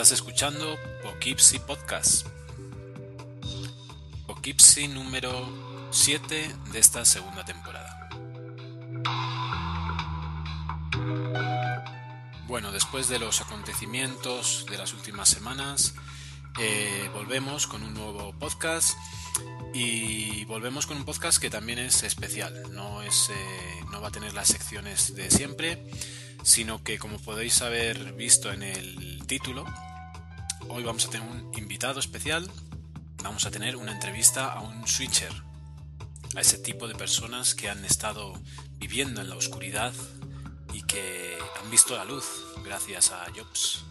Estás escuchando Poughkeepsie Podcast. Poughkeepsie número 7 de esta segunda temporada. Bueno, después de los acontecimientos de las últimas semanas, eh, volvemos con un nuevo podcast y volvemos con un podcast que también es especial. No, es, eh, no va a tener las secciones de siempre sino que como podéis haber visto en el título, hoy vamos a tener un invitado especial, vamos a tener una entrevista a un switcher, a ese tipo de personas que han estado viviendo en la oscuridad y que han visto la luz gracias a Jobs.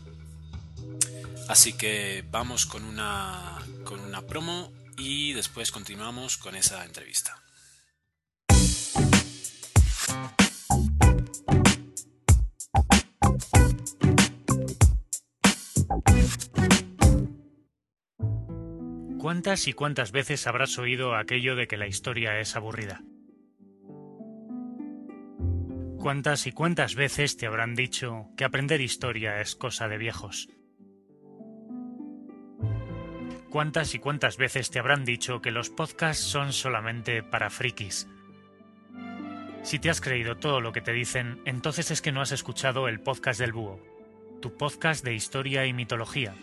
Así que vamos con una, con una promo y después continuamos con esa entrevista. ¿Cuántas y cuántas veces habrás oído aquello de que la historia es aburrida? ¿Cuántas y cuántas veces te habrán dicho que aprender historia es cosa de viejos? ¿Cuántas y cuántas veces te habrán dicho que los podcasts son solamente para frikis? Si te has creído todo lo que te dicen, entonces es que no has escuchado el podcast del búho, tu podcast de historia y mitología.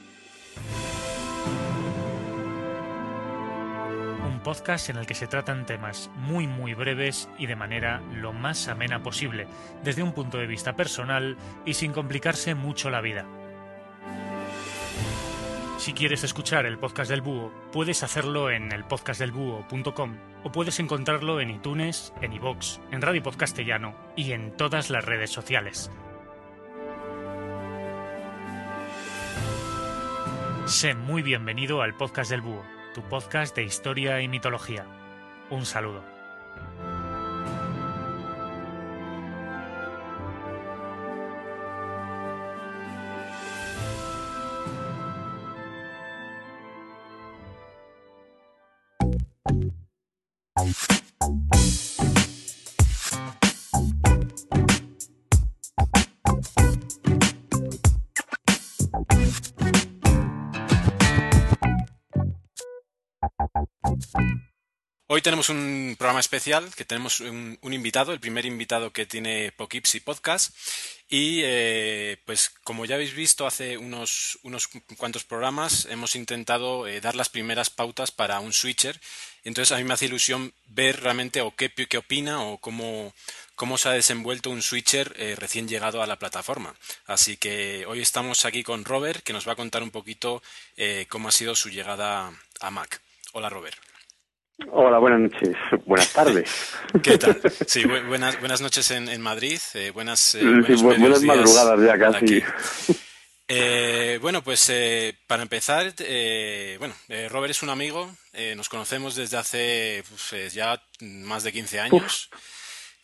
Podcast en el que se tratan temas muy muy breves y de manera lo más amena posible, desde un punto de vista personal y sin complicarse mucho la vida. Si quieres escuchar el podcast del búho, puedes hacerlo en elpodcastdelbúho.com o puedes encontrarlo en iTunes, en iVoox, en Radio Podcastellano y en todas las redes sociales. Sé muy bienvenido al podcast del búho, tu podcast de historia y mitología. Un saludo. Tenemos un programa especial, que tenemos un, invitado, el primer invitado que tiene Poughkeepsie Podcast. Y eh, pues como ya habéis visto hace unos, unos cuantos programas, hemos intentado eh, dar las primeras pautas para un switcher. Entonces a mí me hace ilusión ver realmente o qué, qué opina o cómo, cómo se ha desenvuelto un switcher eh, recién llegado a la plataforma. Así que hoy estamos aquí con Robert, que nos va a contar un poquito cómo ha sido su llegada a Mac. Hola Robert. Hola, buenas noches. Buenas tardes. ¿Qué tal? Sí, bu buenas, buenas noches en, en Madrid. Eh, buenas, eh, sí, bu buenas madrugadas ya casi. Eh, bueno, pues eh, para empezar, eh, bueno, Robert es un amigo, nos conocemos desde hace pues, ya más de 15 años. Uf.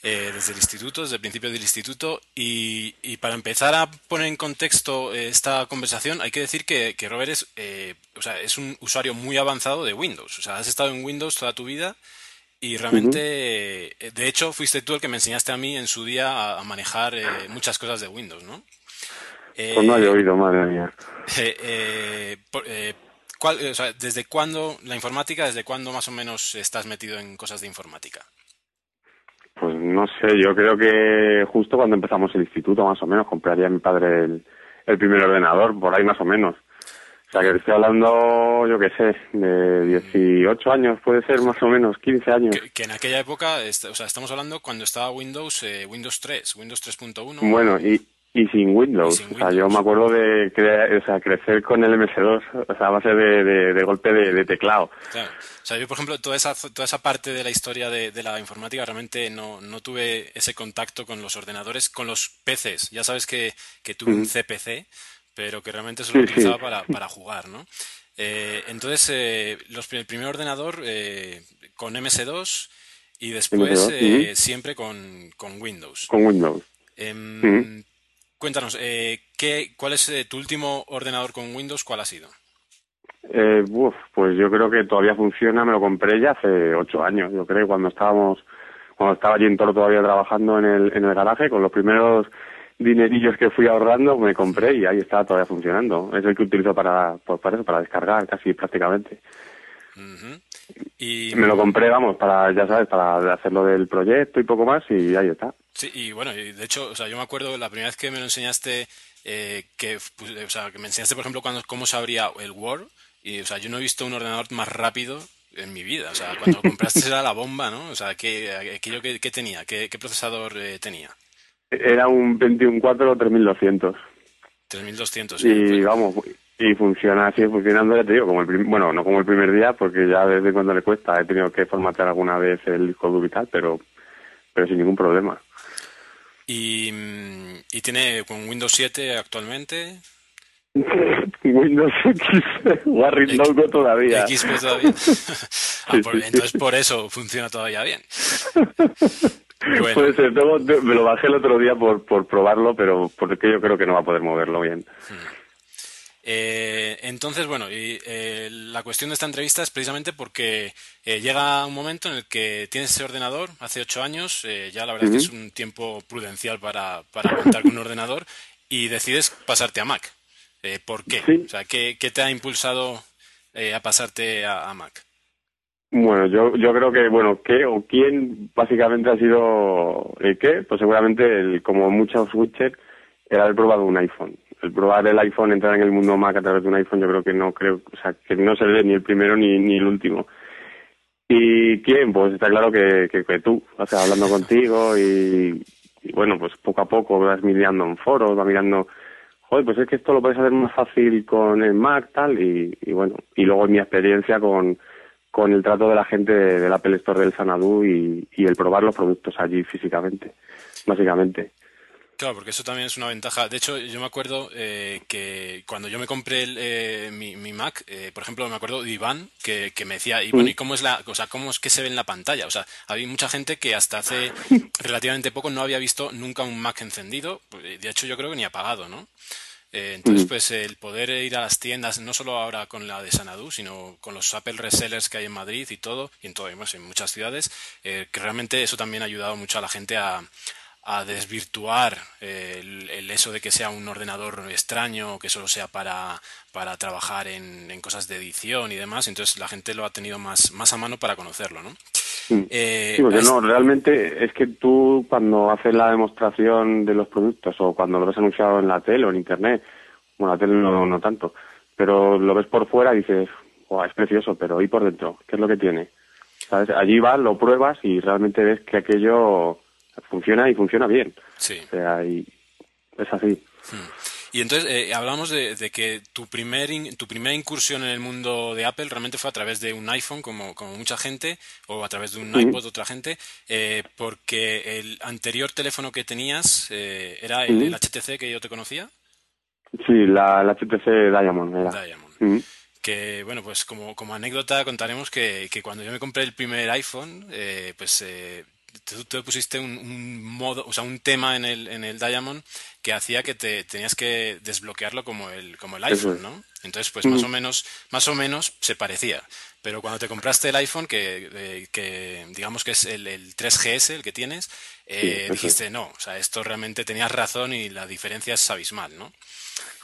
Eh, desde el instituto, desde el principio del instituto. Y, y, para empezar a poner en contexto eh, esta conversación, hay que decir que, que Robert es, eh, o sea, es un usuario muy avanzado de Windows. O sea, has estado en Windows toda tu vida y realmente, uh -huh. de hecho, fuiste tú el que me enseñaste a mí en su día a, a manejar muchas cosas de Windows, ¿no? pues no he oído, madre mía. Por, ¿cuál, o sea, ¿Desde cuándo la informática, desde cuándo más o menos estás metido en cosas de informática? Pues no sé, yo creo que justo cuando empezamos el instituto, más o menos, compraría mi padre el, el primer ordenador, por ahí más o menos. O sea, que estoy hablando, yo qué sé, de 18 años, puede ser más o menos, 15 años. Que, que en aquella época, o sea, estamos hablando cuando estaba Windows, eh, Windows 3, Windows 3.1. Bueno, y, y sin Windows. Y sin O sea, yo me acuerdo de o sea, crecer con el MS2, o sea, a base de, de, de golpe de, de teclado. Claro. O sea, yo, por ejemplo, toda esa, toda esa parte de la historia de, de la informática realmente no, no tuve ese contacto con los ordenadores, con los PCs. Ya sabes que, que tuve un CPC, pero que realmente solo lo Sí, sí. utilizaba para, para jugar, ¿no? Eh, entonces, eh, los, el primer ordenador eh, con MS2 y después MS2, eh, siempre con, con Windows. Con Windows. Em. Cuéntanos, eh, ¿qué, ¿cuál es eh, tu último ordenador con Windows? ¿Cuál ha sido? Eh, uf, pues yo creo que todavía funciona, me lo compré ya hace ocho años, yo creo, cuando estábamos, cuando estaba allí en Toro todavía trabajando en el, en el garaje, con los primeros dinerillos que fui ahorrando, me compré y ahí está todavía funcionando. Es el que utilizo para, pues para eso, para descargar casi prácticamente. Ujú. Y, Me lo compré, vamos, para, ya sabes, para hacerlo del proyecto y poco más y ahí está. Sí, y bueno, y de hecho, o sea, yo me acuerdo la primera vez que me lo enseñaste, eh, que, pues, o sea, que me enseñaste, por ejemplo, cuando, cómo se abría el Word, y, o sea, yo no he visto un ordenador más rápido en mi vida, o sea, cuando lo compraste era la bomba, ¿no? O sea, ¿qué, aquello que, qué tenía? ¿Qué, qué procesador eh, tenía? Era un 21.4 3200 3200. sí, y pues, vamos, y funciona, sigue funcionando, ya te digo, como el prim- bueno, no como el primer día, porque ya desde cuando le cuesta he tenido que formatear alguna vez el disco duro y tal, pero, pero sin ningún problema. y, y tiene con Windows 7 actualmente, Windows X, Warren X- Logo todavía. XP todavía. Ah, por- sí. entonces por eso funciona todavía bien. Bueno. Puede ser, me lo bajé el otro día por, por probarlo, pero porque yo creo que no va a poder moverlo bien. Eh, entonces, bueno, y, eh, la cuestión de esta entrevista es precisamente porque eh, llega un momento en el que tienes ese ordenador, hace ocho años, eh, ya la verdad es que es un tiempo prudencial para, para contar con un ordenador, y decides pasarte a Mac. Eh, ¿Por qué? Sí. O sea, ¿qué, qué te ha impulsado eh, a pasarte a, a Mac? Bueno, yo, yo creo que, bueno, ¿qué o quién básicamente ha sido el qué? Pues seguramente, el, como muchos switchers, era haber probado un iPhone. El probar el iPhone, entrar en el mundo Mac a través de un iPhone, yo creo que no creo, o sea, que no seré ni el primero ni, ni el último. ¿Y quién? Pues está claro que, que, que tú, o sea, hablando contigo y, bueno, pues poco a poco vas mirando en foros, vas mirando, joder, pues es que esto lo puedes hacer más fácil con el Mac, tal, y, bueno, y luego mi experiencia con, con el trato de la gente de- del Apple Store del Sanadu y, y el probar los productos allí físicamente, básicamente. Claro, porque eso también es una ventaja. De hecho, yo me acuerdo eh, que cuando yo me compré el, eh, mi, mi Mac, eh, por ejemplo, me acuerdo de Iván que, que me decía, y bueno, ¿y cómo es la, o sea, cómo es que se ve en la pantalla? O sea, había mucha gente que hasta hace relativamente poco no había visto nunca un Mac encendido, pues, de hecho yo creo que ni apagado, ¿no? Eh, entonces, pues el poder ir a las tiendas, no solo ahora con la de Sanadu, sino con los Apple resellers que hay en Madrid y todo, y en todo, además, en muchas ciudades, eh, que realmente eso también ha ayudado mucho a la gente a, a desvirtuar el, el eso de que sea un ordenador extraño, que solo sea para, para trabajar en, en cosas de edición y demás. Entonces la gente lo ha tenido más, más a mano para conocerlo, ¿no? Eh, Sí, porque es- no, realmente es que tú cuando haces la demostración de los productos o cuando lo ves anunciado en la tele o en internet, bueno, la tele no, no tanto, pero lo ves por fuera y dices, "Guau, es precioso, pero ¿y por dentro? ¿Qué es lo que tiene? ¿Sabes? Allí vas, lo pruebas y realmente ves que aquello funciona y funciona bien. Sí. O sea, y es así. Y entonces eh, hablamos de, de que tu, primer in- tu primera incursión en el mundo de Apple realmente fue a través de un iPhone, como, como mucha gente, o a través de un iPod, otra gente, eh, porque el anterior teléfono que tenías eh, era el, el HTC que yo te conocía, Sí, la, la HTC Diamond era. Diamond. Que bueno, pues como, como anécdota contaremos que, que cuando yo me compré el primer iPhone, eh, pues eh, tú, tú pusiste un, un modo, o sea, un tema en el, en el Diamond que hacía que te tenías que desbloquearlo como el, como el iPhone. ¿no? Entonces, pues más o menos, más o menos se parecía. Pero cuando te compraste el iPhone, que, eh, que digamos que es el, el 3GS, el que tienes, eh, Sí, dijiste, no, o sea, esto realmente tenías razón y la diferencia es abismal, ¿no?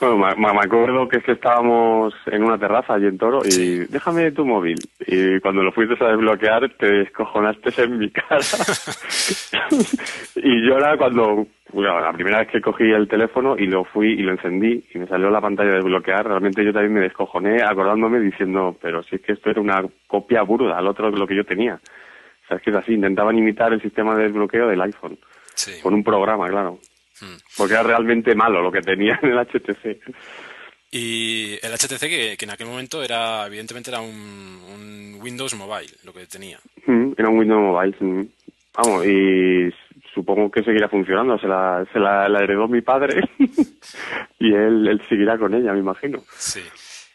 Bueno, me, me- acuerdo que es que estábamos en una terraza allí en Toro y Sí. déjame tu móvil. Y cuando lo fuiste a desbloquear te descojonaste en mi cara. y yo era cuando, bueno, la primera vez que cogí el teléfono y lo fui y lo encendí y me salió la pantalla de desbloquear, realmente yo también me descojoné acordándome diciendo, pero si es que esto era una copia burda al otro de lo que yo tenía. O sea, es que es así, intentaban imitar el sistema de desbloqueo del iPhone, Sí. con un programa, claro. Porque era realmente malo lo que tenía en el HTC. Y el HTC que, en aquel momento era, evidentemente era un, Windows Mobile, lo que tenía. Hmm, era un Windows Mobile, vamos, y supongo que seguirá funcionando, se la, se la, heredó mi padre y él, él seguirá con ella, me imagino. Sí.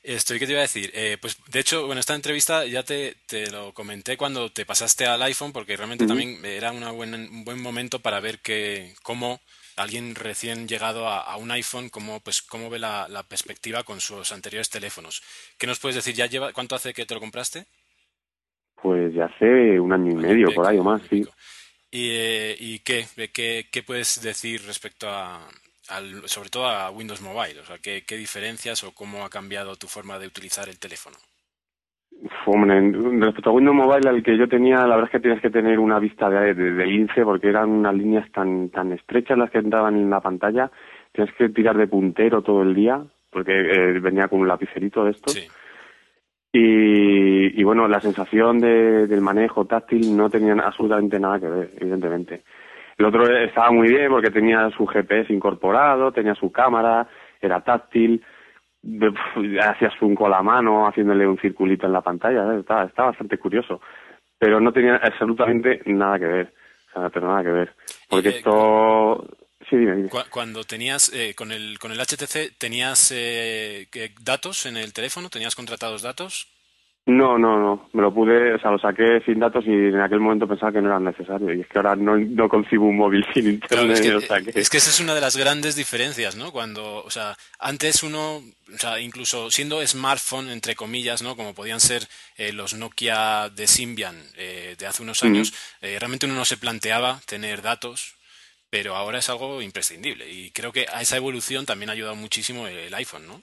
Estoy, ¿qué te iba a decir? Eh, pues de hecho, bueno, esta entrevista ya te, te, lo comenté cuando te pasaste al iPhone, porque realmente también era una un buen momento para ver que, cómo alguien recién llegado a, un iPhone, cómo, pues, cómo ve la, perspectiva con sus anteriores teléfonos. ¿Qué nos puedes decir? ¿Ya lleva, ¿Cuánto hace que te lo compraste? Pues ya hace un año y medio, por ahí o más, sí. ¿Y, eh, y qué, qué, qué puedes decir respecto a, sobre todo a Windows Mobile? O sea, ¿qué, diferencias o cómo ha cambiado tu forma de utilizar el teléfono? Hombre, respecto a Windows Mobile, al que yo tenía, la verdad es que tienes que tener una vista de, de, lince porque eran unas líneas tan, tan estrechas las que entraban en la pantalla. Tienes que tirar de puntero todo el día porque eh, venía con un lapicerito de estos. Y, y, bueno, la sensación de, del manejo táctil no tenía absolutamente nada que ver, evidentemente. El otro estaba muy bien porque tenía su GPS incorporado, tenía su cámara, era táctil, hacías un con la mano haciéndole un circulito en la pantalla, estaba, bastante curioso. Pero no tenía absolutamente nada que ver, o sea, pero nada que ver. Porque eh, esto... Sí, dime, Cuando tenías, eh, con, el, con el HTC, ¿tenías eh, datos en el teléfono? ¿Tenías contratados datos? No, no, no. Me lo pude, o sea, lo saqué sin datos y en aquel momento pensaba que no era necesario. Y es que ahora no, no concibo un móvil sin internet. es, que, esa es una de las grandes diferencias, ¿no? Cuando, o sea, antes uno, o sea, incluso siendo smartphone, entre comillas, ¿no? Como podían ser eh, los Nokia de Symbian eh, de hace unos años, eh, realmente uno no se planteaba tener datos, pero ahora es algo imprescindible. Y creo que a esa evolución también ha ayudado muchísimo el iPhone, ¿no?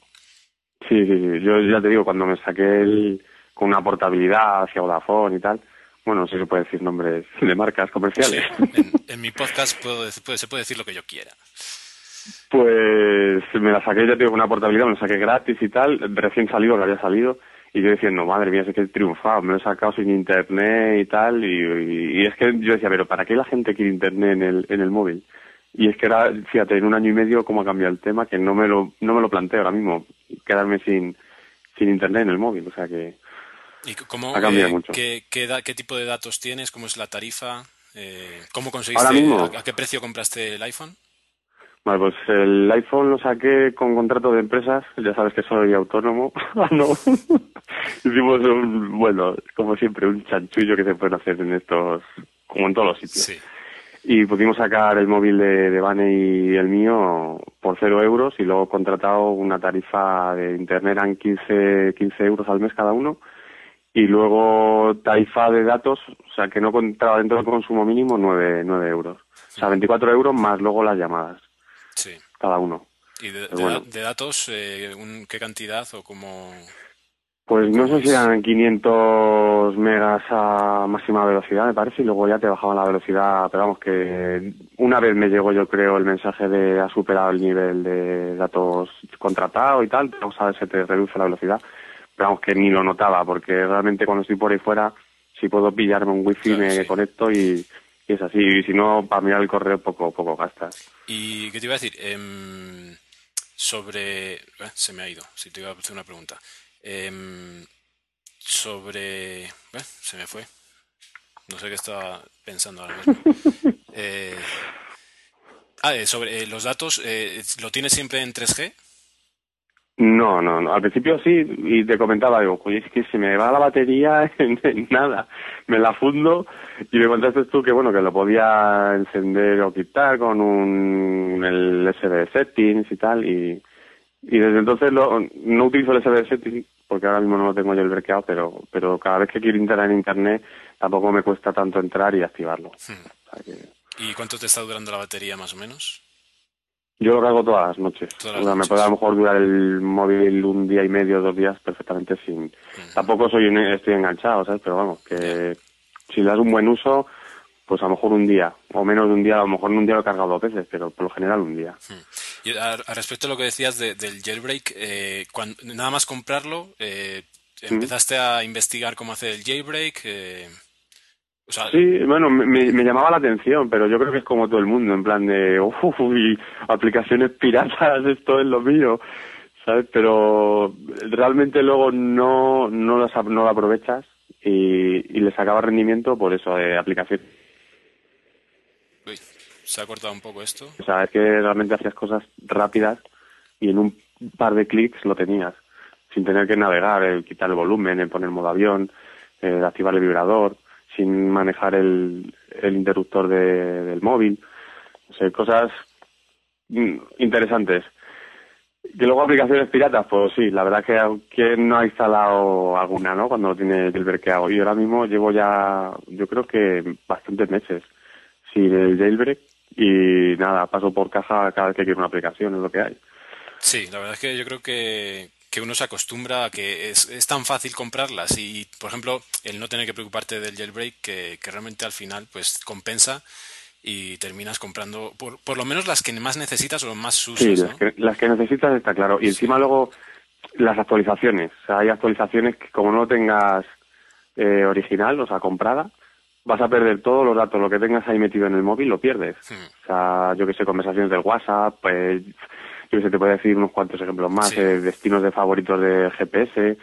Sí, sí, sí. Yo ya te digo, cuando me saqué el con una portabilidad hacia Vodafone y tal. Bueno, no sé si se puede decir nombres de marcas comerciales. en, mi podcast puedo, se puede decir lo que yo quiera. Pues me la saqué, ya tengo una portabilidad, me la saqué gratis y tal, recién salido, que había salido, y yo diciendo, madre mía, sé que he triunfado, me lo he sacado sin internet y tal, y, es que yo decía, pero ¿para qué la gente quiere internet en el, en el móvil? Y es que era, fíjate, en un año y medio cómo ha cambiado el tema, que no me lo, no me lo planteo ahora mismo, quedarme sin, sin internet en el móvil, o sea que... ¿Y cómo, eh, ¿qué, qué, tipo de datos tienes? ¿Cómo es la tarifa? Eh, ¿Cómo conseguiste? A, qué precio compraste el iPhone? Vale, pues el iPhone lo saqué con contrato de empresas. Ya sabes que soy autónomo. Ah, no. Hicimos un, bueno, como siempre, un chanchullo que se puede hacer en estos, como en todos los sitios. Sí. Y pudimos sacar el móvil de, de Bane y el mío por cero euros y luego contratado una tarifa de internet eran 15, 15 euros al mes cada uno y luego tarifa de datos, o sea, que no entraba dentro del consumo mínimo, 9, 9 euros. O sea, 24 euros más luego las llamadas. Sí. Cada uno. ¿Y de, de, datos, eh, qué cantidad o cómo...? Pues no sé si eran 500 megas a máxima velocidad, me parece, y luego ya te bajaban la velocidad, pero vamos, que una vez me llegó yo creo el mensaje de ha superado el nivel de datos contratado y tal, vamos a ver si te reduce la velocidad pero que ni lo notaba, porque realmente cuando estoy por ahí fuera, si puedo pillarme un wifi me conecto y, es así, y si no, para mirar el correo poco, poco gastas. ¿Y qué te iba a decir? Em, sobre... Eh, se me ha ido, si te iba a hacer una pregunta. Em, sobre... Eh, se me fue. No sé qué estaba pensando ahora mismo. Eh, ah, sobre los datos, ¿lo tienes siempre en 3G? No, no, no. Al principio sí, y te comentaba, digo, oye, es que se me va la batería en, nada. Me la fundo y me contaste tú que, bueno, que lo podía encender o quitar con un el SD settings y tal. Y, y desde entonces lo, no utilizo el SD settings porque ahora mismo no lo tengo yo el breakout, pero, pero cada vez que quiero entrar en Internet tampoco me cuesta tanto entrar y activarlo. Hmm. ¿Y cuánto te está durando la batería más o menos? Yo lo cargo todas las noches. me puede a lo mejor durar el móvil un día y medio, dos días perfectamente sin... Tampoco soy estoy enganchado, ¿sabes? Pero vamos, que si le das un buen uso, pues a lo mejor un día, o menos de un día, a lo mejor en un día lo he cargado dos veces, pero por lo general un día. Y a, respecto a lo que decías del jailbreak, eh, cuando, nada más comprarlo, eh, ¿empezaste a investigar cómo hacer el jailbreak? Eh, sí, bueno, me, llamaba la atención, pero yo creo que es como todo el mundo, en plan de, uy, aplicaciones piratas, esto es lo mío, ¿sabes? Pero realmente luego no, no, las, no lo aprovechas y, y le sacaba rendimiento por eso, de aplicaciones. Uy, se ha cortado un poco esto. O sea, es que realmente hacías cosas rápidas y en un par de clics lo tenías, sin tener que navegar, el quitar el volumen, el poner modo avión, el activar el vibrador sin manejar el, el interruptor de, del móvil. O sea, cosas mm, interesantes. Y luego aplicaciones piratas, pues sí, la verdad que quien no ha instalado alguna, ¿no? Cuando tiene jailbreakado. Y ahora mismo llevo ya, yo creo que bastantes meses sin el jailbreak y nada, paso por caja cada vez que quiero una aplicación, es lo que hay. Sí, la verdad es que yo creo que, que uno se acostumbra a que es, es, tan fácil comprarlas y, por ejemplo, el no tener que preocuparte del jailbreak que, que realmente al final pues compensa y terminas comprando por, por lo menos las que más necesitas o más usas. Sí, las, que, las que necesitas está claro. Y encima luego las actualizaciones. O sea, hay actualizaciones que como no tengas eh, original, o sea, comprada, vas a perder todos los datos, lo que tengas ahí metido en el móvil lo pierdes. Hmm. O sea, yo que sé, conversaciones del WhatsApp, pues yo se te puede decir unos cuantos ejemplos más, eh, destinos de favoritos de GPS,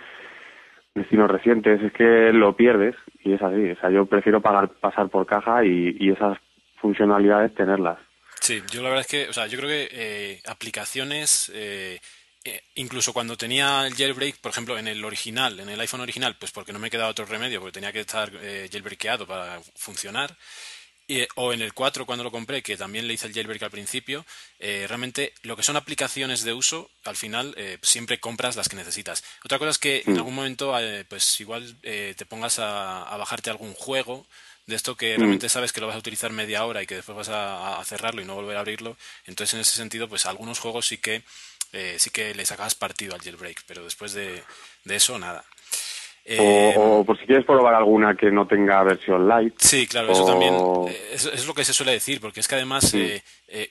destinos recientes, es que lo pierdes y es así. O sea, yo prefiero pagar, pasar por caja y, esas funcionalidades tenerlas. Sí, yo la verdad es que, o sea, yo creo que eh, aplicaciones, eh, incluso cuando tenía el jailbreak, por ejemplo, en el original, en el iPhone original, pues porque no me quedaba otro remedio, porque tenía que estar jailbreakado para funcionar, o en el 4 cuando lo compré, que también le hice el jailbreak al principio, eh, realmente lo que son aplicaciones de uso, al final eh, siempre compras las que necesitas. Otra cosa es que en mm. algún momento, eh, pues igual te pongas a, bajarte algún juego de esto que mm. realmente sabes que lo vas a utilizar media hora y que después vas a, cerrarlo y no volver a abrirlo. Entonces, en ese sentido, pues algunos juegos sí que sí que le sacabas partido al jailbreak, pero después de eso, nada. Eh, o, por si quieres probar alguna que no tenga versión light. Sí, claro, eso también eh, es, lo que se suele decir, porque es que además eh,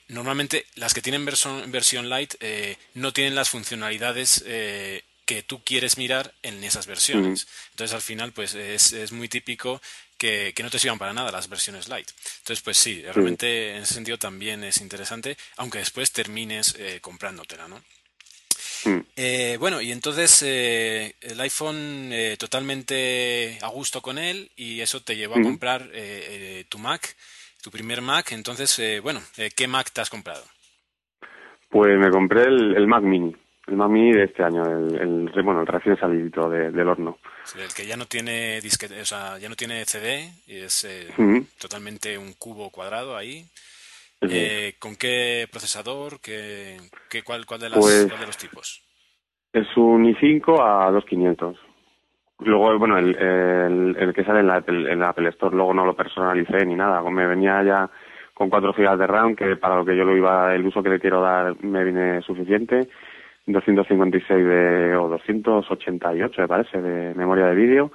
normalmente las que tienen versión, versión light no tienen las funcionalidades que tú quieres mirar en esas versiones. Entonces al final pues es, es muy típico que, que, no te sirvan para nada las versiones light. Entonces pues sí, realmente en ese sentido también es interesante, aunque después termines comprándotela, ¿no? Mm. Eh, bueno, y entonces eh, el iPhone eh, totalmente a gusto con él y eso te llevó a mm. comprar tu Mac, tu primer Mac. Entonces, bueno, ¿qué Mac te has comprado? Pues me compré el, Mac Mini, el Mac Mini de este año, el, bueno, el recién salido del horno. el que ya no tiene disquete, o sea, ya no tiene CD y es mm. totalmente un cubo cuadrado ahí. Eh, ¿Con qué procesador? ¿Qué, qué cuál, cuál, de las, pues de los tipos? Es un i5 a 2500. Luego, bueno, el, el, que sale en la, en la Apple Store, luego no lo personalicé ni nada. Me venía ya con 4 GB de RAM, que para lo que yo lo iba, el uso que le quiero dar me viene suficiente. 256 de, o 288 me parece, de memoria de vídeo.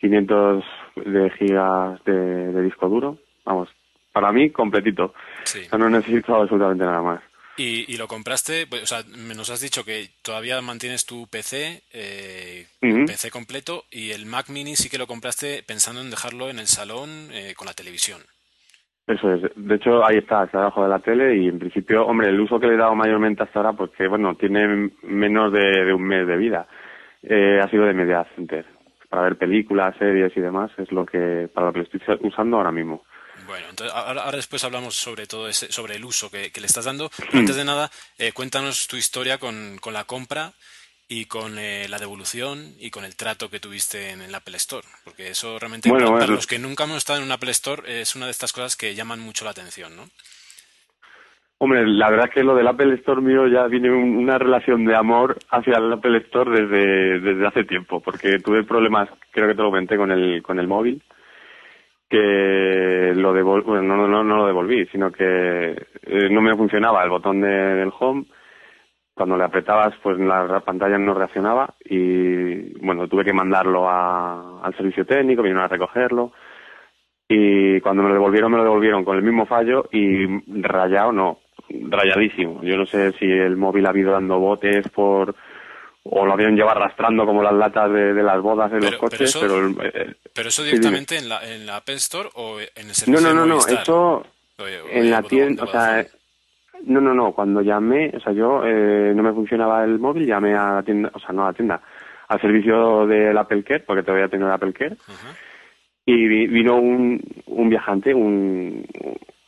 500 de gigas de, de disco duro. Vamos, para mí completito. No necesito absolutamente nada más. ¿Y, lo compraste? Pues, o sea, nos has dicho que todavía mantienes tu PC, eh, PC completo, y el Mac Mini sí que lo compraste pensando en dejarlo en el salón eh, con la televisión. Eso es. De hecho, ahí está, está debajo de la tele y en principio, hombre, el uso que le he dado mayormente hasta ahora, porque, bueno, tiene menos de, un mes de vida, eh, ha sido de media center. Para ver películas, series y demás, es lo que, para lo que lo estoy usando ahora mismo. Bueno, entonces ahora, después hablamos sobre todo ese, sobre el uso que, le estás dando. Pero antes de nada, eh, cuéntanos tu historia con, con la compra y con eh, la devolución y con el trato que tuviste en el Apple Store. Porque eso realmente, para, los que nunca hemos estado en un Apple Store, es una de estas cosas que llaman mucho la atención, ¿no? Hombre, la verdad es que lo del Apple Store mío ya viene una relación de amor hacia el Apple Store desde, desde hace tiempo, porque tuve problemas, creo que te lo comenté, con el, con el móvil que lo devolví, bueno, no, no, no lo devolví, sino que eh, no me funcionaba el botón de, del home. Cuando le apretabas, pues la pantalla no reaccionaba y, bueno, tuve que mandarlo a, al servicio técnico, vinieron a recogerlo y cuando me lo devolvieron, me lo devolvieron con el mismo fallo y rayado no, rayadísimo. Yo no sé si el móvil ha habido dando botes por o lo habían llevado arrastrando como las latas de, de las bodas de los coches, pero pero... eso- eh, ¿Pero eso sí, directamente en, la, en la Apple Store o en el no, servicio no, de no, no, Movistar? eso en la tienda, o sea, no, no, no, cuando llamé, o sea, yo eh, no me funcionaba el móvil, llamé a la tienda, o sea, no a la tienda, al servicio del Apple Care, porque todavía tengo el Apple Care, y vi- vino un, un viajante, un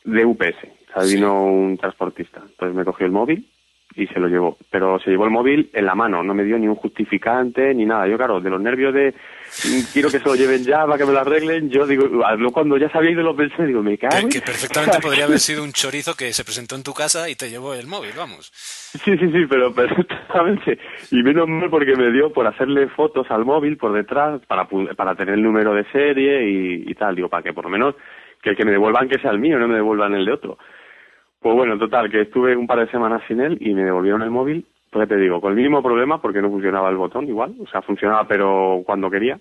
de UPS, o sea, Sí. vino un transportista. Entonces me cogió el móvil y se lo llevó, pero se llevó el móvil en la mano, no me dio ni un justificante ni nada. Yo, claro, de los nervios de mm, quiero que se lo lleven ya para que me lo arreglen, yo digo, luego cuando ya sabía y lo pensé, digo, me cago. Que, en- que perfectamente podría haber sido un chorizo que se presentó en tu casa y te llevó el móvil, vamos. Sí, sí, sí, pero perfectamente. Y menos mal porque me dio por hacerle fotos al móvil por detrás para, para tener el número de serie y, y tal. Digo, para que por lo menos que el que me devuelvan que sea el mío, no me devuelvan el de otro. Pues bueno, total, que estuve un par de semanas sin él y me devolvieron el móvil. Pues te digo, con el mismo problema porque no funcionaba el botón igual. O sea, funcionaba pero cuando quería.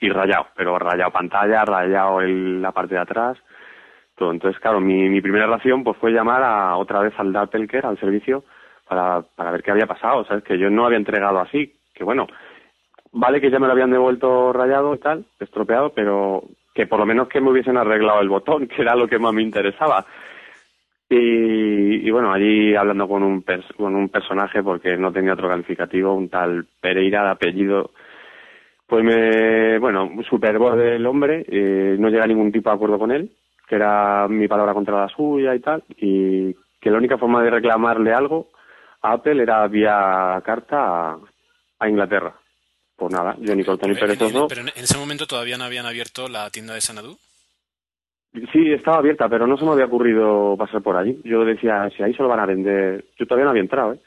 Y rayado, pero rayado pantalla, rayado el- la parte de atrás todo. Entonces, claro, mi, mi primera reacción pues fue llamar a, otra vez al Apple Care, al servicio, para, para ver qué había pasado, ¿sabes? Que yo no había entregado así, que bueno, vale que ya me lo habían devuelto rayado y tal, estropeado, pero que por lo menos que me hubiesen arreglado el botón, que era lo que más me interesaba. Y, y bueno, allí hablando con un, pers- con un personaje, porque no tenía otro calificativo, un tal Pereira de apellido, pues me, bueno, super voz del hombre, eh, no llega a ningún tipo de acuerdo con él, que era mi palabra contra la suya y tal, y que la única forma de reclamarle algo a Apple era vía carta a, a Inglaterra. Pues nada, yo ni corto ni perezoso. pero en ese momento todavía no habían abierto la tienda de Sanadú. Sí, estaba abierta, pero no se me había ocurrido pasar por allí. Yo decía, si ahí solo van a vender, yo todavía no había entrado, ¿eh?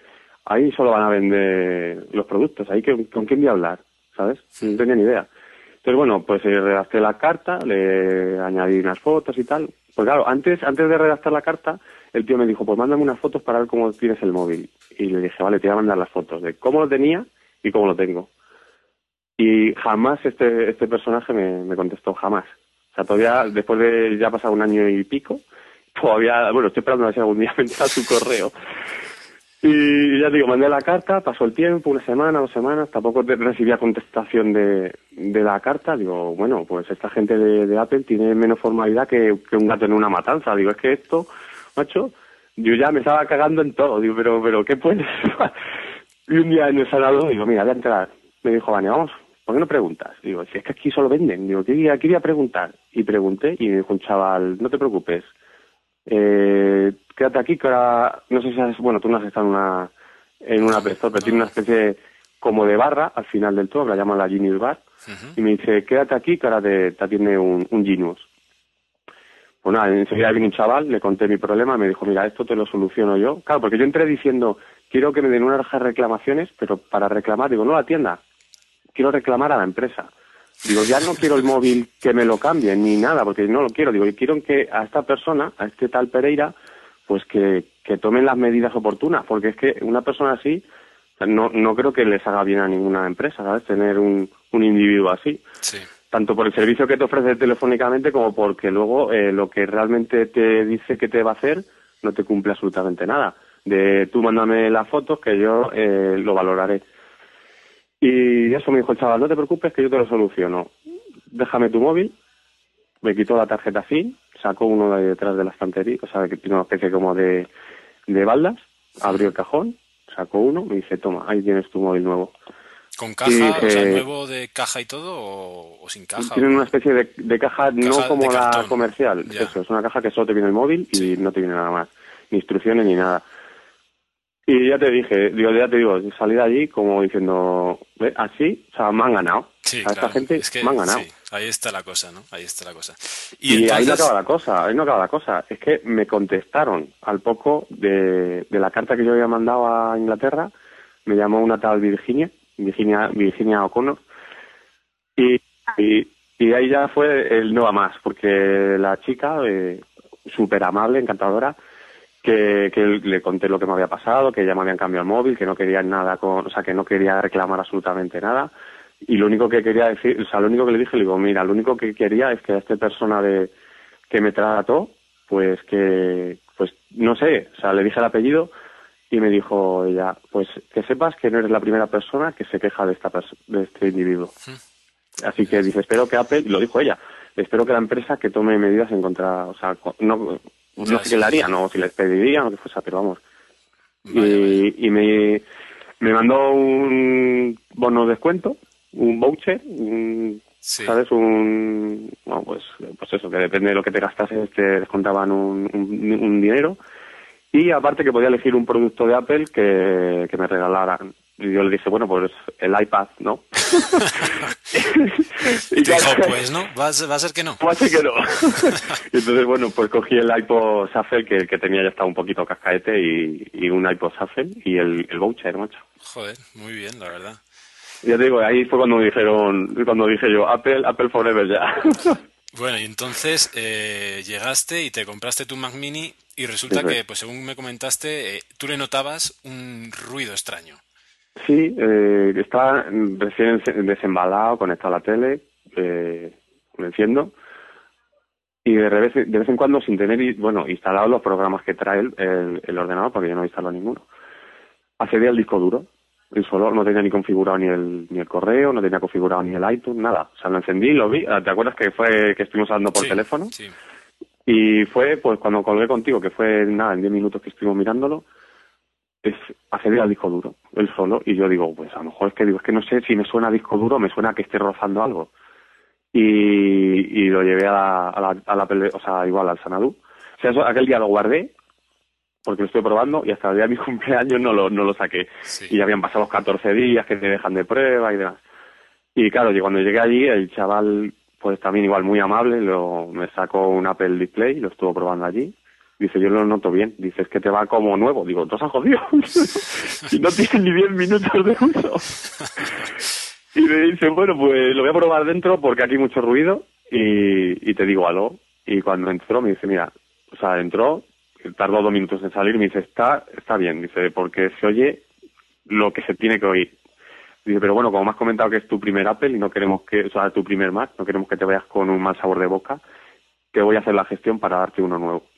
Ahí solo van a vender los productos, ahí que, con quién voy a hablar, ¿sabes? No tenía ni idea. Entonces, bueno, pues eh, redacté la carta, le añadí unas fotos y tal. Pues claro, antes, antes de redactar la carta, el tío me dijo, pues mándame unas fotos para ver cómo tienes el móvil. Y le dije, vale, te voy a mandar las fotos de cómo lo tenía y cómo lo tengo. Y jamás este, este personaje me, me contestó, jamás. O sea, todavía, después de ya pasado un año y pico, todavía, bueno, estoy esperando a ver si algún día me entra su correo. Y ya digo, mandé la carta, pasó el tiempo, una semana, dos semanas, tampoco recibía contestación de, de la carta. Digo, bueno, pues esta gente de, Apple tiene menos formalidad que, que un gato en una matanza. Digo, es que esto, macho, yo ya me estaba cagando en todo. Digo, pero, pero, ¿qué puedes? y un día en el salado, digo, mira, voy a entrar. Me dijo, Vane, vamos, ¿por qué no preguntas? Digo, si es que aquí solo venden. Digo, ¿qué, voy a preguntar? Y pregunté y me dijo un chaval, no te preocupes, eh, quédate aquí que ahora, no sé si has, bueno, tú no has estado en una, en una pero tiene una especie como de barra al final del todo, que la llaman la Genius Bar, y me dice, quédate aquí que ahora te, te atiende un, un Genius. Pues nada, enseguida vino un chaval, le conté mi problema, me dijo, mira, esto te lo soluciono yo. Claro, porque yo entré diciendo, quiero que me den una hoja de reclamaciones, pero para reclamar, digo, no la tienda, quiero reclamar a la empresa. Digo, ya no quiero el móvil que me lo cambien ni nada, porque no lo quiero. Digo, y quiero que a esta persona, a este tal Pereira, pues que, que tomen las medidas oportunas, porque es que una persona así, no, no creo que les haga bien a ninguna empresa, ¿sabes? Tener un, un individuo así Sí. tanto por el servicio que te ofrece telefónicamente como porque luego eh, lo que realmente te dice que te va a hacer no te cumple absolutamente nada. De tú mándame las fotos que yo eh, lo valoraré. Y eso me dijo el chaval, no te preocupes que yo te lo soluciono. Déjame tu móvil, me quitó la tarjeta SIM, sacó uno de detrás de la estantería, o sea, que tiene una especie como de, de baldas, abrió el cajón, sacó uno, me dice, toma, ahí tienes tu móvil nuevo. ¿Con caja, o sea, nuevo de caja y todo o, o sin caja? Tienen una especie de, de caja, no como la comercial. Ya. Eso, es una caja que solo te viene el móvil y no te viene nada más. Ni instrucciones ni nada. Y ya te dije, digo, ya te digo, salí de allí como diciendo, "Ve, así, o sea, me han ganado. Sí, a esta claro. gente Es que, me han ganado. sí, ahí está la cosa, ¿no? Ahí está la cosa. Y, Y, ahí no acaba la cosa, ahí no acaba la cosa. Es que me contestaron al poco de, de la carta que yo había mandado a Inglaterra, me llamó una tal Virginia, Virginia, Virginia O'Connor, y, y, y ahí ya fue el no va más, porque la chica, eh, súper amable, encantadora, que, que le conté lo que me había pasado, que ya me habían cambiado el móvil, que no quería nada con, o sea, que no quería reclamar absolutamente nada. Y lo único que quería decir, o sea, lo único que le dije, le digo, mira, lo único que quería es que a esta persona de, que me trató, pues que, pues no sé, o sea, le dije el apellido, Y me dijo ella, pues que sepas que no eres la primera persona que se queja de, esta de este individuo. Así que dice, espero que Apple, y lo dijo ella, espero que la empresa que tome medidas en contra, o sea, no, no sé qué le haría, no si les pediría o lo que fuese, pero vamos. Y y me, me mandó un bono de descuento, un voucher, un- Sí. ¿sabes? Un, bueno, pues, pues eso, que depende de lo que te gastases, te descontaban un, un, un dinero. Y aparte que podía elegir un producto de Apple que, que me regalaran. Y yo le dije, bueno, pues el iPad, ¿no? Y te dijo, pues no, va a ser, va a ser que no. ¿Cómo así que no? y entonces, bueno, pues cogí el iPod Shuffle, que, que tenía ya estaba un poquito cascaete, y, y un iPod Shuffle, y el, el voucher, macho. Joder, muy bien, la verdad. Ya te digo, ahí fue cuando me dijeron, cuando dije yo, Apple, Apple Forever ya. Bueno, y entonces eh, llegaste y te compraste tu Mac Mini y resulta que, pues según me comentaste, eh, tú le notabas un ruido extraño. Sí, eh, está recién desembalado, conectado a la tele, eh, lo enciendo. Y de vez, de vez en cuando, sin tener, bueno, instalados los programas que trae el, el, el ordenador, porque yo no he instalado ninguno, accedía al disco duro. Y solo no tenía ni configurado ni el, ni el correo, no tenía configurado ni el iTunes, nada. O sea, lo encendí, lo vi. ¿Te acuerdas que fue que estuvimos hablando por Sí, teléfono? Sí. Y fue, pues, cuando colgué contigo, que fue, nada, en 10 minutos que estuvimos mirándolo, es acceder al disco duro, él solo, y yo digo, pues a lo mejor es que digo, es que no sé si me suena disco duro, me suena que esté rozando algo. Y, y lo llevé a la, a la, a la pele- o sea, igual al Sanadú. O sea, eso, aquel día lo guardé, porque lo estoy probando, y hasta el día de mi cumpleaños no lo, no lo saqué. Sí. Y ya habían pasado los 14 días que te dejan de prueba y demás. Y claro, yo cuando llegué allí, el chaval, pues también igual muy amable, lo, me sacó un Apple Display, lo estuvo probando allí. Dice, yo lo noto bien. Dice, es que te va como nuevo. Digo, ¿tú has jodido? y no tienes ni 10 minutos de uso. y me dice, bueno, pues lo voy a probar dentro porque aquí hay mucho ruido y, y te digo algo. Y cuando entró me dice, mira, o sea, entró, tardó dos minutos en salir me dice, está, está bien. Dice, porque se oye lo que se tiene que oír. Dice, pero bueno, como me has comentado que es tu primer Apple y no queremos que, o sea, tu primer Mac, no queremos que te vayas con un mal sabor de boca, que voy a hacer la gestión para darte uno nuevo.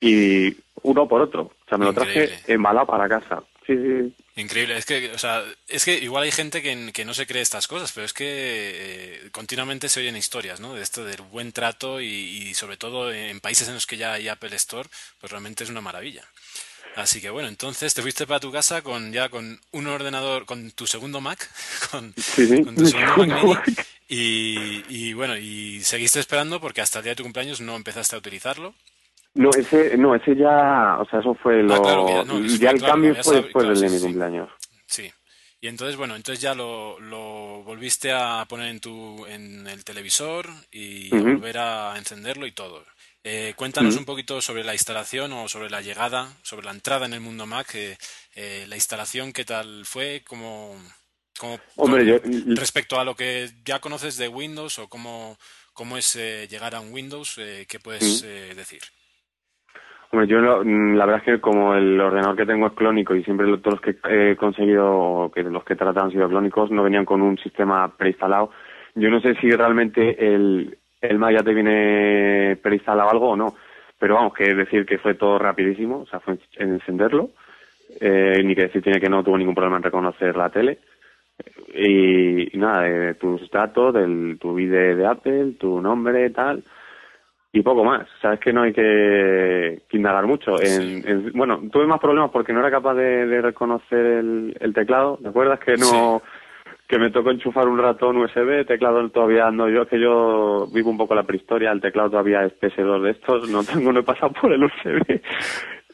Y uno por otro. O sea, me lo traje embalado para casa. Sí, sí. Increíble, es que, o sea, es que igual hay gente que, que no se cree estas cosas, pero es que eh, continuamente se oyen historias, ¿no? De esto del buen trato y, y sobre todo en países en los que ya hay Apple Store, pues realmente es una maravilla. Así que bueno, entonces te fuiste para tu casa con ya con un ordenador, con tu segundo Mac, con, Sí, sí. con tu segundo Mac mini, y bueno, y seguiste esperando porque hasta el día de tu cumpleaños no empezaste a utilizarlo. No, ese, no, ese ya, o sea, eso fue lo, Ah, claro, que ya- no, eso ya fue el claro, cambio ya fue después claro, del de sí, mi sí. cumpleaños. Sí. Y entonces, bueno, entonces ya lo, lo volviste a poner en tu en el televisor y a volver a encenderlo y todo. Eh, cuéntanos un poquito sobre la instalación o sobre la llegada, sobre la entrada en el mundo Mac. eh, eh, la instalación, ¿qué tal fue? ¿Cómo, cómo- Hombre, yo, respecto a lo que ya conoces de Windows o cómo, cómo es eh, llegar a un Windows, eh, ¿qué puedes eh, decir? Hombre, yo no- mm, la verdad es que como el ordenador que tengo es clónico y siempre lo- todos los que he conseguido, que los que he tratado han sido clónicos, no venían con un sistema preinstalado. Yo no sé si realmente el, el Mac ya te viene preinstalado algo o no, pero vamos, que decir que fue todo rapidísimo, o sea, fue en encenderlo, eh, ni que decir tiene que no tuvo ningún problema en reconocer la tele. Y, y nada, de tus datos, del, tu ID de Apple, tu nombre, tal, y poco más. Sabes que no hay que, que indagar mucho. En, bueno, tuve más problemas porque no era capaz de, de reconocer el, el teclado. ¿Te acuerdas que no que me tocó enchufar un ratón USB? Teclado todavía no. Yo es que yo vivo un poco la prehistoria. El teclado todavía es PS2 de estos. No tengo, no he pasado por el USB.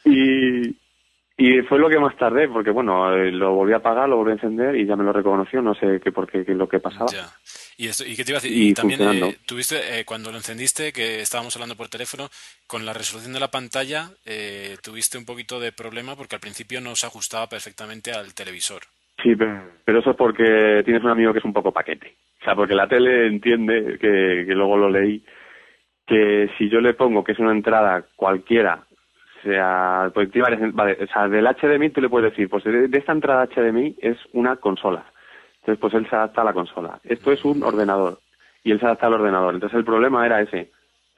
Y, y fue lo que más tardé porque bueno, eh, lo volví a apagar, lo volví a encender y ya me lo reconoció. No sé qué por qué, qué lo que pasaba. Ya. ¿Y, esto, ¿Y qué te iba a decir? Y Y, también eh, tuviste, eh, cuando lo encendiste, que estábamos hablando por teléfono, con la resolución de la pantalla, eh, tuviste un poquito de problema porque al principio no se ajustaba perfectamente al televisor. Sí, pero, pero eso es porque tienes un amigo que es un poco paquete. O sea, porque la tele entiende, que, que luego lo leí, que si yo le pongo que es una entrada cualquiera, sea, pues vale, o sea, del HDMI tú le puedes decir, pues de, de esta entrada HDMI es una consola. Entonces, pues él se adapta a la consola. Esto es un ordenador. Y él se adapta al ordenador. Entonces, el problema era ese.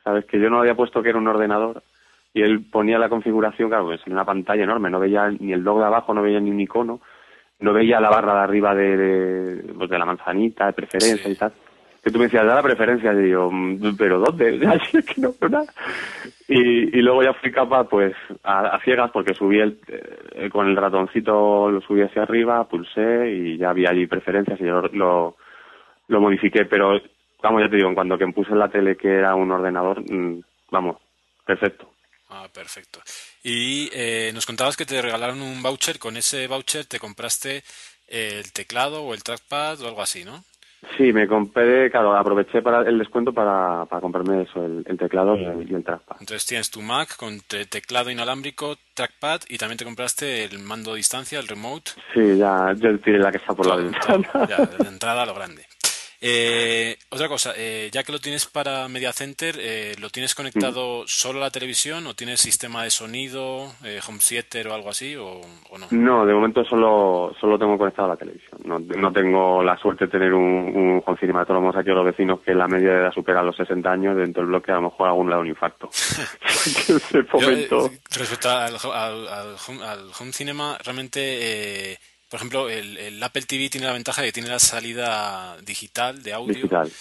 ¿Sabes? Que yo no había puesto que era un ordenador, y él ponía la configuración, claro, pues en una pantalla enorme, no veía ni el log de abajo, no veía ni un icono, no veía la barra de arriba de, de, pues de la manzanita, de preferencia y tal. Que tú me decías, da la preferencia, y yo, mm, ¿pero dónde? Así que no nada. Y, y luego ya fui capaz, pues, a, ciegas, porque subí el, eh, con el ratoncito, lo subí hacia arriba, pulsé y ya había allí preferencias y yo lo, lo modifiqué, pero, vamos, ya te digo, en cuanto que puse en la tele que era un ordenador, mm, vamos, perfecto. Ah, perfecto. Y eh, nos contabas que te regalaron un voucher. Con ese voucher te compraste el teclado o el trackpad o algo así, ¿no? Sí, me compré, claro, aproveché para el descuento para, para comprarme eso, el, el teclado y el, y el trackpad. Entonces tienes tu Mac con te- teclado inalámbrico, trackpad y también te compraste el mando a distancia, el remote. Sí, ya, yo tiré la que está por la ventana. ya, de entrada a lo grande. Eh, otra cosa, eh, ya que lo tienes para Media Center, eh, ¿lo tienes conectado solo a la televisión o tienes sistema de sonido, eh, home theater o algo así o, o no? No, de momento solo solo tengo conectado a la televisión. No, no tengo la suerte de tener un, un home cinema. Todos aquí los vecinos que la media de edad supera los 60 años. Dentro del bloque a lo mejor algún le da un infarto. Ese Yo, eh, respecto al, al- al home, al home cinema, realmente, eh, por ejemplo, el, el Apple TV tiene la ventaja de que tiene la salida digital de audio. digital.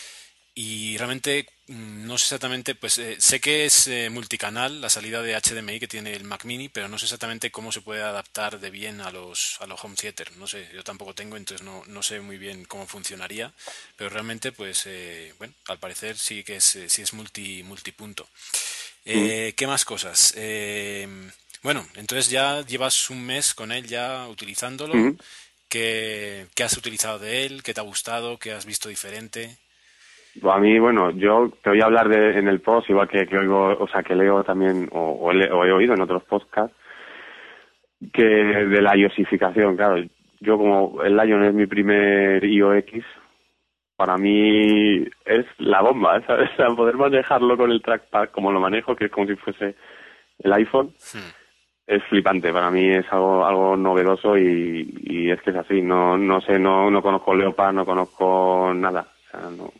Y realmente mm, no sé exactamente, pues eh, sé que es eh, multicanal la salida de HDMI que tiene el Mac Mini, pero no sé exactamente cómo se puede adaptar de bien a los, a los home theater. No sé, yo tampoco tengo, entonces no, no sé muy bien cómo funcionaría, pero realmente, pues, eh, bueno, al parecer sí que es, eh, sí es multi, multipunto. Eh, ¿Qué más cosas? Eh, bueno, entonces ya llevas un mes con él ya utilizándolo. Ujú. ¿Qué, qué has utilizado de él? ¿Qué te ha gustado? ¿Qué has visto diferente? A mí, bueno, yo te voy a hablar de, en el post, igual que, que oigo, o sea, que leo también, o, o he, o he oído en otros podcasts, que de la iosificación, claro. Yo como el Lion es mi primer IOX, para mí es la bomba, ¿sabes? O sea, poder manejarlo con el trackpad como lo manejo, que es como si fuese el iPhone, Hmm. Es flipante. Para mí es algo algo novedoso y, y es que es así. No no sé, no no conozco Leopard, no conozco nada. O sea, no.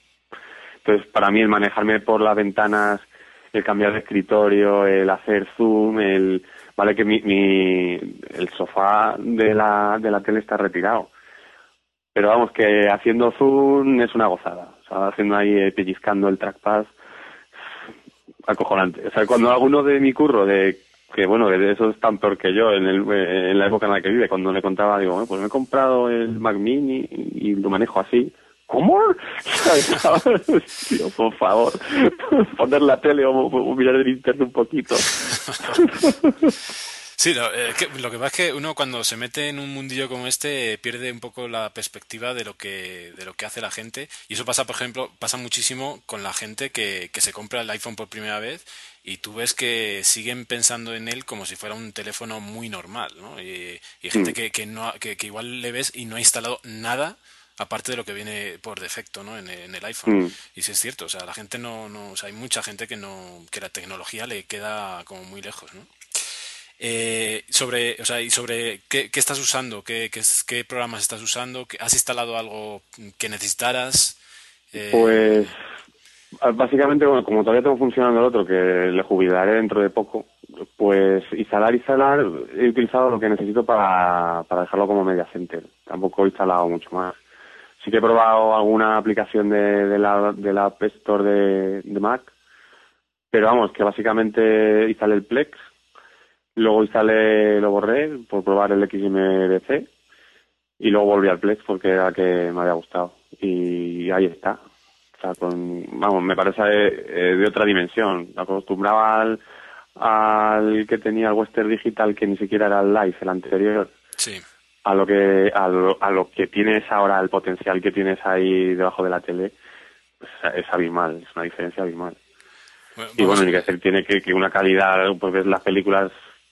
Entonces, para mí el manejarme por las ventanas, el cambiar de escritorio, el hacer zoom, el vale que mi, mi el sofá de la de la tele está retirado. Pero vamos que haciendo zoom es una gozada. O sea, haciendo ahí eh, pellizcando el trackpad acojonante. O sea, cuando alguno de mi curro, de que bueno, eso es tan peor que yo en, el, eh, en la época en la que vive, cuando le contaba, digo, pues me he comprado el Mac Mini y, lo manejo así. ¿Cómo? Tío, por favor, poner la tele o, mirar el internet un poquito. Sí, lo, eh, que, lo que pasa es que uno cuando se mete en un mundillo como este eh, pierde un poco la perspectiva de lo que de lo que hace la gente y eso pasa, por ejemplo, pasa muchísimo con la gente que, que se compra el iPhone por primera vez y tú ves que siguen pensando en él como si fuera un teléfono muy normal, ¿no? Y, y gente Mm. que, que no que, que igual le ves y no ha instalado nada aparte de lo que viene por defecto, ¿no? En, en el iPhone. Mm. Y sí es cierto, o sea, la gente no, no, o sea, hay mucha gente que no, que la tecnología le queda como muy lejos, ¿no? Eh, sobre, o sea, y sobre qué, qué estás usando, qué, qué, qué programas estás usando, ¿Qué- has instalado algo que necesitaras. Eh, Pues básicamente, bueno, como todavía tengo funcionando el otro, que le jubilaré dentro de poco, pues instalar, instalar, he utilizado lo que necesito para, para dejarlo como media center. Tampoco he instalado mucho más. Sí que he probado alguna aplicación de, de la, de la App Store de, Mac, pero vamos, que básicamente instalé el Plex, luego instalé, lo borré por probar el XMDC y luego volví al Plex porque era que me había gustado y ahí está. O sea, con, vamos, me parece eh, de otra dimensión. Me acostumbraba al, al que tenía el Western Digital que ni siquiera era el Live, el anterior, sí. a lo que a lo, a lo que tienes ahora, el potencial que tienes ahí debajo de la tele, pues, es abismal, es una diferencia abismal. Bueno, Y bueno, ni que decir, tiene que, que una calidad, pues ves las películas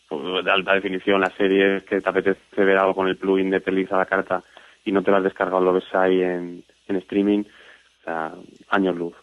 pues, de alta definición, las series que te apetece ver algo con el plugin de pelis a la carta y no te lo has descargado, lo ves ahí en, en streaming, sea, años luz.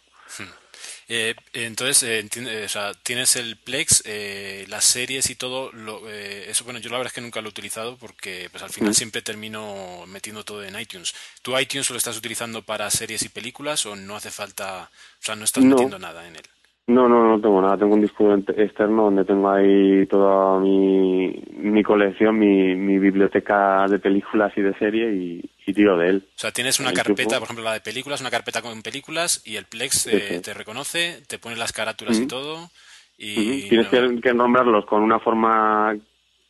Eh, entonces, eh, eh, o sea, tienes el Plex, eh, las series y todo. Lo, eh, eso, bueno, yo la verdad es que nunca lo he utilizado porque, pues, al final Mm. siempre termino metiendo todo en iTunes. ¿Tú iTunes lo estás utilizando para series y películas o no hace falta, o sea, no estás No. metiendo nada en él? No, no, no tengo nada. Tengo un disco externo donde tengo ahí toda mi, mi colección, mi, mi biblioteca de películas y de serie y, y tiro de él. O sea, tienes una carpeta, por ejemplo, la de películas, una carpeta con películas y el Plex eh, te reconoce, te pone las carátulas y todo. Y Tienes que, nombrarlos con una forma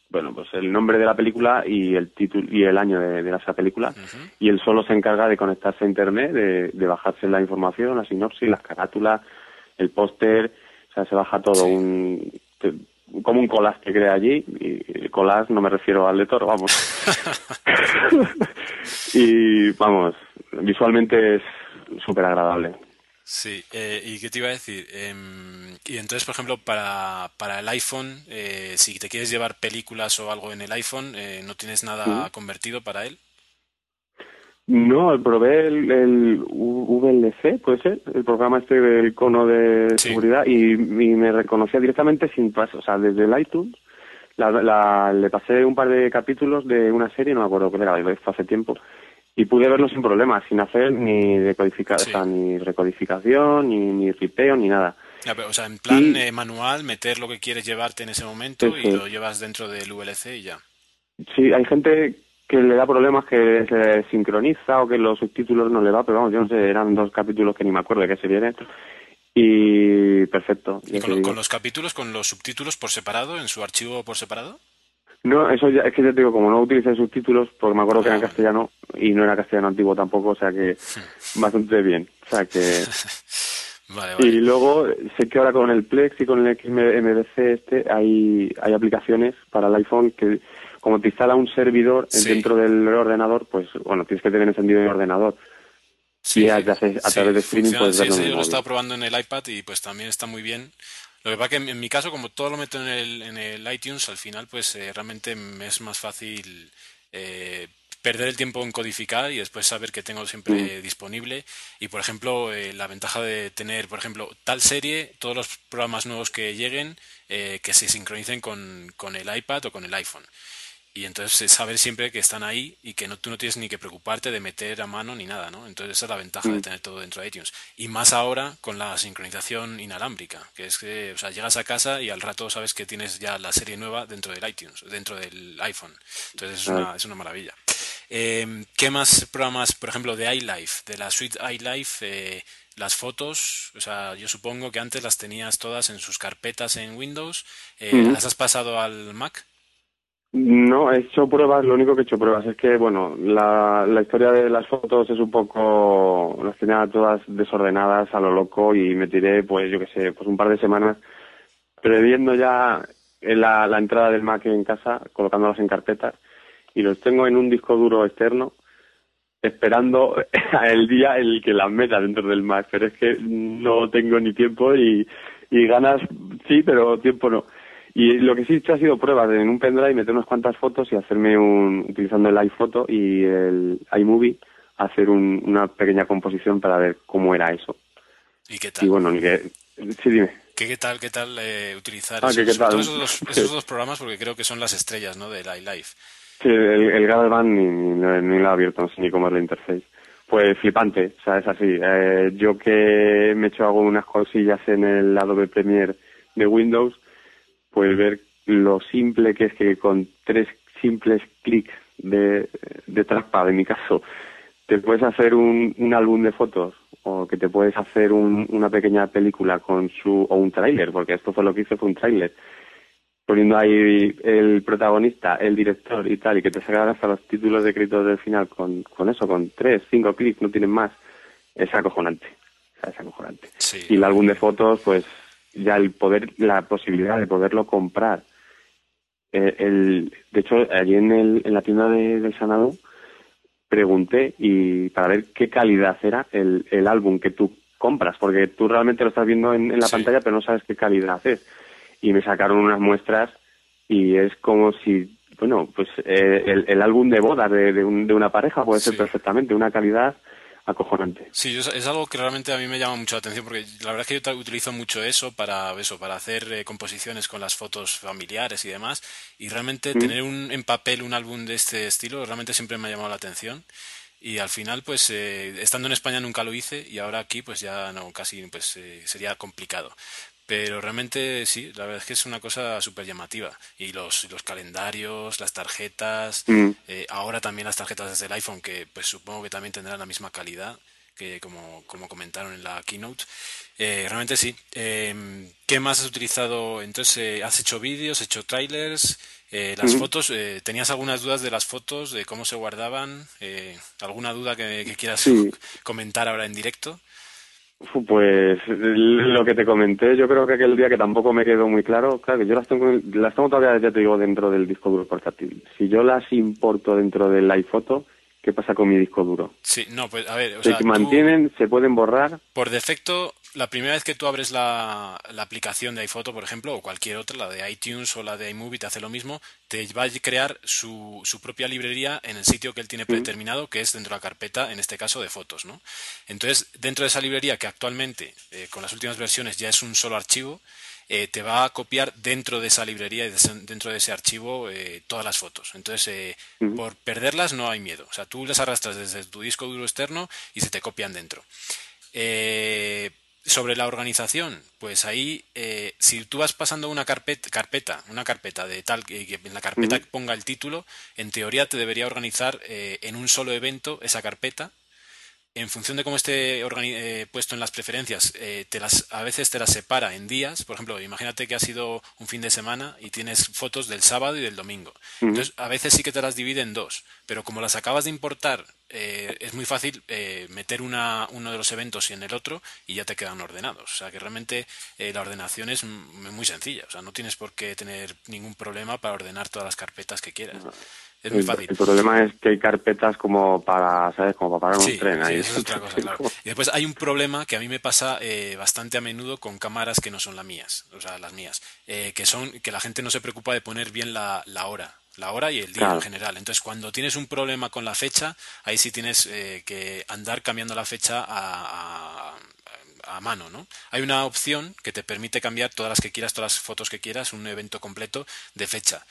bueno, pues el nombre de la película y el título y el año de, de esa película. Y él solo se encarga de conectarse a internet, de, de bajarse la información, la sinopsis, las carátulas, el póster, o sea, se baja todo un como un collage que crea allí. Y collage no me refiero al lector, vamos. y vamos, visualmente es súper agradable. Sí, eh, ¿y qué te iba a decir? Em, y entonces, por ejemplo, para, para el iPhone, eh, si te quieres llevar películas o algo en el iPhone, eh, ¿no tienes nada convertido para él? No, probé el, el VLC, puede ser, el programa este del cono de seguridad y, me reconocía directamente sin paso, o sea, desde el iTunes. La, le pasé un par de capítulos de una serie, no me acuerdo cuál era, fue hace tiempo, y pude verlo sin problemas, sin hacer ni, decodificación, ni recodificación, ni, ni ripeo, ni nada. o sea, en plan eh, manual, meter lo que quieres llevarte en ese momento y lo llevas dentro del VLC y ya. Sí, hay gente que le da problemas que se sincroniza o que los subtítulos no le va, pero vamos, yo no sé, eran dos capítulos que ni me acuerdo de qué se viene. Y perfecto. ¿Y con, los capítulos, con los subtítulos por separado, en su archivo por separado? No, eso ya, es que ya te digo, como no utilicé subtítulos, porque me acuerdo que era en ah. castellano y no era castellano antiguo tampoco, o sea que bastante bien. O sea que... Y luego sé que ahora con el Plex y con el XMDC este hay, hay aplicaciones para el iPhone que como te instala un servidor dentro del ordenador, pues bueno, tienes que tener encendido el ordenador. Sí, y a, través de streaming puedes verlo. Sí, yo lo he estado probando en el iPad y pues también está muy bien. Lo que pasa que en, mi caso, como todo lo meto en el, en el iTunes, al final pues eh, realmente me es más fácil eh, perder el tiempo en codificar y después saber que tengo siempre mm. disponible. Y por ejemplo, eh, la ventaja de tener, por ejemplo, tal serie, todos los programas nuevos que lleguen, que se sincronicen con, con el iPad o con el iPhone y entonces saber siempre que están ahí y que no, tú no tienes ni que preocuparte de meter a mano ni nada, ¿no? Entonces esa es la ventaja de mm. tener todo dentro de iTunes. Y más ahora con la sincronización inalámbrica, que es que, o sea, llegas a casa y al rato sabes que tienes ya la serie nueva dentro del iTunes, dentro del iPhone. Entonces es, una, es una maravilla. Eh, ¿Qué más programas, por ejemplo, de iLife, de la suite iLife, eh, las fotos, o sea, yo supongo que antes las tenías todas en sus carpetas en Windows, eh, ¿las has pasado al Mac? No, he hecho pruebas, lo único que he hecho pruebas es que, bueno, la, historia de las fotos es un poco, las tenía todas desordenadas a lo loco y me tiré, pues yo qué sé, pues un par de semanas previendo ya la, entrada del Mac en casa, colocándolas en carpetas y los tengo en un disco duro externo esperando el día en el que las meta dentro del Mac, pero es que no tengo ni tiempo y ganas sí, pero tiempo no. Y lo que sí he hecho ha sido pruebas en un pendrive meter unas cuantas fotos y hacerme un, utilizando el iPhoto y el iMovie, hacer una pequeña composición para ver cómo era eso. ¿Y qué tal? Y bueno, que, sí, dime. ¿Qué, tal, qué tal eh, utilizar ah, esos, esos, dos, programas? Porque creo que son las estrellas, ¿no? Del iLife. Sí, el, el GarageBand ni, ni, lo he abierto, no sé ni cómo es la interface. Pues flipante, o sea, es así. Eh, yo que me he hecho algunas cosillas en el Adobe Premiere de Windows, pues ver lo simple que es que con tres simples clics de, de trackpad, en mi caso, te puedes hacer un, un álbum de fotos o que te puedes hacer un, una pequeña película con su o un tráiler, porque esto fue lo que hice, fue un tráiler, poniendo ahí el protagonista, el director y tal, y que te sacan hasta los títulos de crédito del final con, con eso, con tres, cinco clics, no tienen más, es acojonante, es acojonante. Y el álbum de fotos, pues ya el poder, la posibilidad de poderlo comprar. Eh, el, de hecho, allí en, el, en la tienda de, del Sanado pregunté y para ver qué calidad era el, el álbum que tú compras, porque tú realmente lo estás viendo en, la pantalla, pero no sabes qué calidad es. Y me sacaron unas muestras y es como si, bueno, pues eh, el, el, álbum de boda de, de, una pareja puede ser perfectamente una calidad acojonante. Sí, es algo que realmente a mí me llama mucho la atención porque la verdad es que yo utilizo mucho eso para eso, para hacer eh, composiciones con las fotos familiares y demás y realmente mm. tener un, en papel un álbum de este estilo realmente siempre me ha llamado la atención y al final pues eh, estando en España nunca lo hice y ahora aquí pues ya no casi pues eh, sería complicado pero realmente sí la verdad es que es una cosa súper llamativa y los, los calendarios las tarjetas Mm. eh, ahora también las tarjetas desde el iPhone que pues supongo que también tendrán la misma calidad que como, como comentaron en la keynote Eh, realmente sí Eh, ¿qué más has utilizado? entonces eh, has hecho vídeos has hecho trailers eh, las fotos, eh, ¿tenías algunas dudas de las fotos, de cómo se guardaban? Eh, ¿Alguna duda que, que quieras Sí. comentar ahora en directo? Pues lo que te comenté, yo creo que aquel día que tampoco me quedó muy claro, claro que yo las tengo, las tengo todavía, ya te digo, dentro del disco duro portátil. Si yo las importo dentro del iPhoto, ¿qué pasa con mi disco duro? Sí, no, pues a ver, o ¿Se sea, tú, mantienen? ¿Se pueden borrar? por defecto, la primera vez que tú abres la, la aplicación de iPhoto, por ejemplo, o cualquier otra, la de iTunes o la de iMovie, te hace lo mismo, te va a crear su, su propia librería en el sitio que él tiene predeterminado, que es dentro de la carpeta, en este caso, de fotos, ¿no? Entonces, dentro de esa librería, que actualmente, eh, con las últimas versiones, ya es un solo archivo, eh, te va a copiar dentro de esa librería y de dentro de ese archivo eh, todas las fotos. Entonces, eh, por perderlas no hay miedo. O sea, tú las arrastras desde tu disco duro externo y se te copian dentro. Sobre la organización, pues ahí, si tú vas pasando una carpeta, carpeta, una carpeta de tal que, en la carpeta ponga el título, en teoría te debería organizar en un solo evento esa carpeta. En función de cómo esté eh, puesto en las preferencias, eh, te las, a veces te las separa en días. Por ejemplo, imagínate que ha sido un fin de semana y tienes fotos del sábado y del domingo. Entonces, a veces sí que te las divide en dos, pero como las acabas de importar, eh, es muy fácil eh, meter una, uno de los eventos en el otro y ya te quedan ordenados. O sea que realmente eh, la ordenación es muy sencilla. O sea, no tienes por qué tener ningún problema para ordenar todas las carpetas que quieras. Es muy el, fácil. el problema es que hay carpetas como para, ¿sabes? Como para parar un Sí, tren sí, ahí. es otra cosa, claro. Y después hay un problema que a mí me pasa eh, bastante a menudo con cámaras que no son las mías, o sea, las mías, eh, que son que la gente no se preocupa de poner bien la, la hora, la hora y el día Claro. en general. Entonces, cuando tienes un problema con la fecha, ahí sí tienes eh, que andar cambiando la fecha a, a- a mano, ¿no? Hay una opción que te permite cambiar todas las que quieras, todas las fotos que quieras, un evento completo de fecha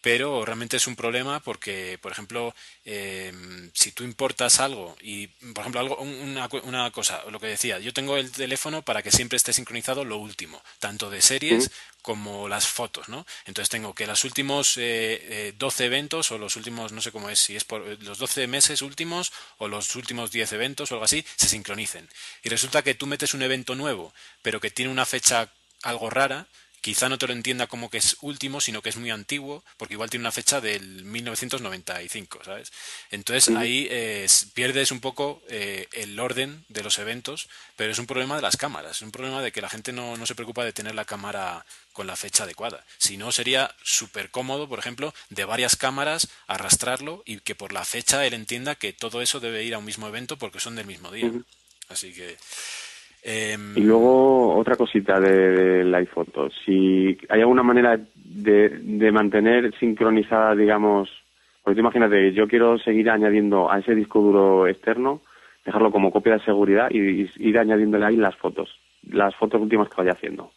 pero realmente es un problema porque, por ejemplo, eh, si tú importas algo y, por ejemplo, algo, un- una, una cosa, lo que decía, yo tengo el teléfono para que siempre esté sincronizado lo último, tanto de series como las fotos, ¿no? Entonces tengo que los últimos eh, eh, 12 eventos o los últimos, no sé cómo es, si es por eh, los 12 meses últimos o los últimos 10 eventos o algo así, se sincronicen. Y resulta que tú metes un evento nuevo, pero que tiene una fecha algo rara, quizá no te lo entienda como que es último, sino que es muy antiguo, porque igual tiene una fecha del 1995, ¿sabes? Entonces ahí eh, pierdes un poco eh, el orden de los eventos, pero es un problema de las cámaras, es un problema de que la gente no, no se preocupa de tener la cámara con la fecha adecuada. Si no, sería súper cómodo, por ejemplo, de varias cámaras arrastrarlo y que por la fecha él entienda que todo eso debe ir a un mismo evento porque son del mismo día. Así que... em, Y luego otra cosita de, del iPhoto. Si hay alguna manera de, de mantener sincronizada, digamos, tú imagínate, yo quiero seguir añadiendo a ese disco duro externo, dejarlo como copia de seguridad y, y ir añadiéndole ahí las fotos, las fotos últimas que vaya haciendo.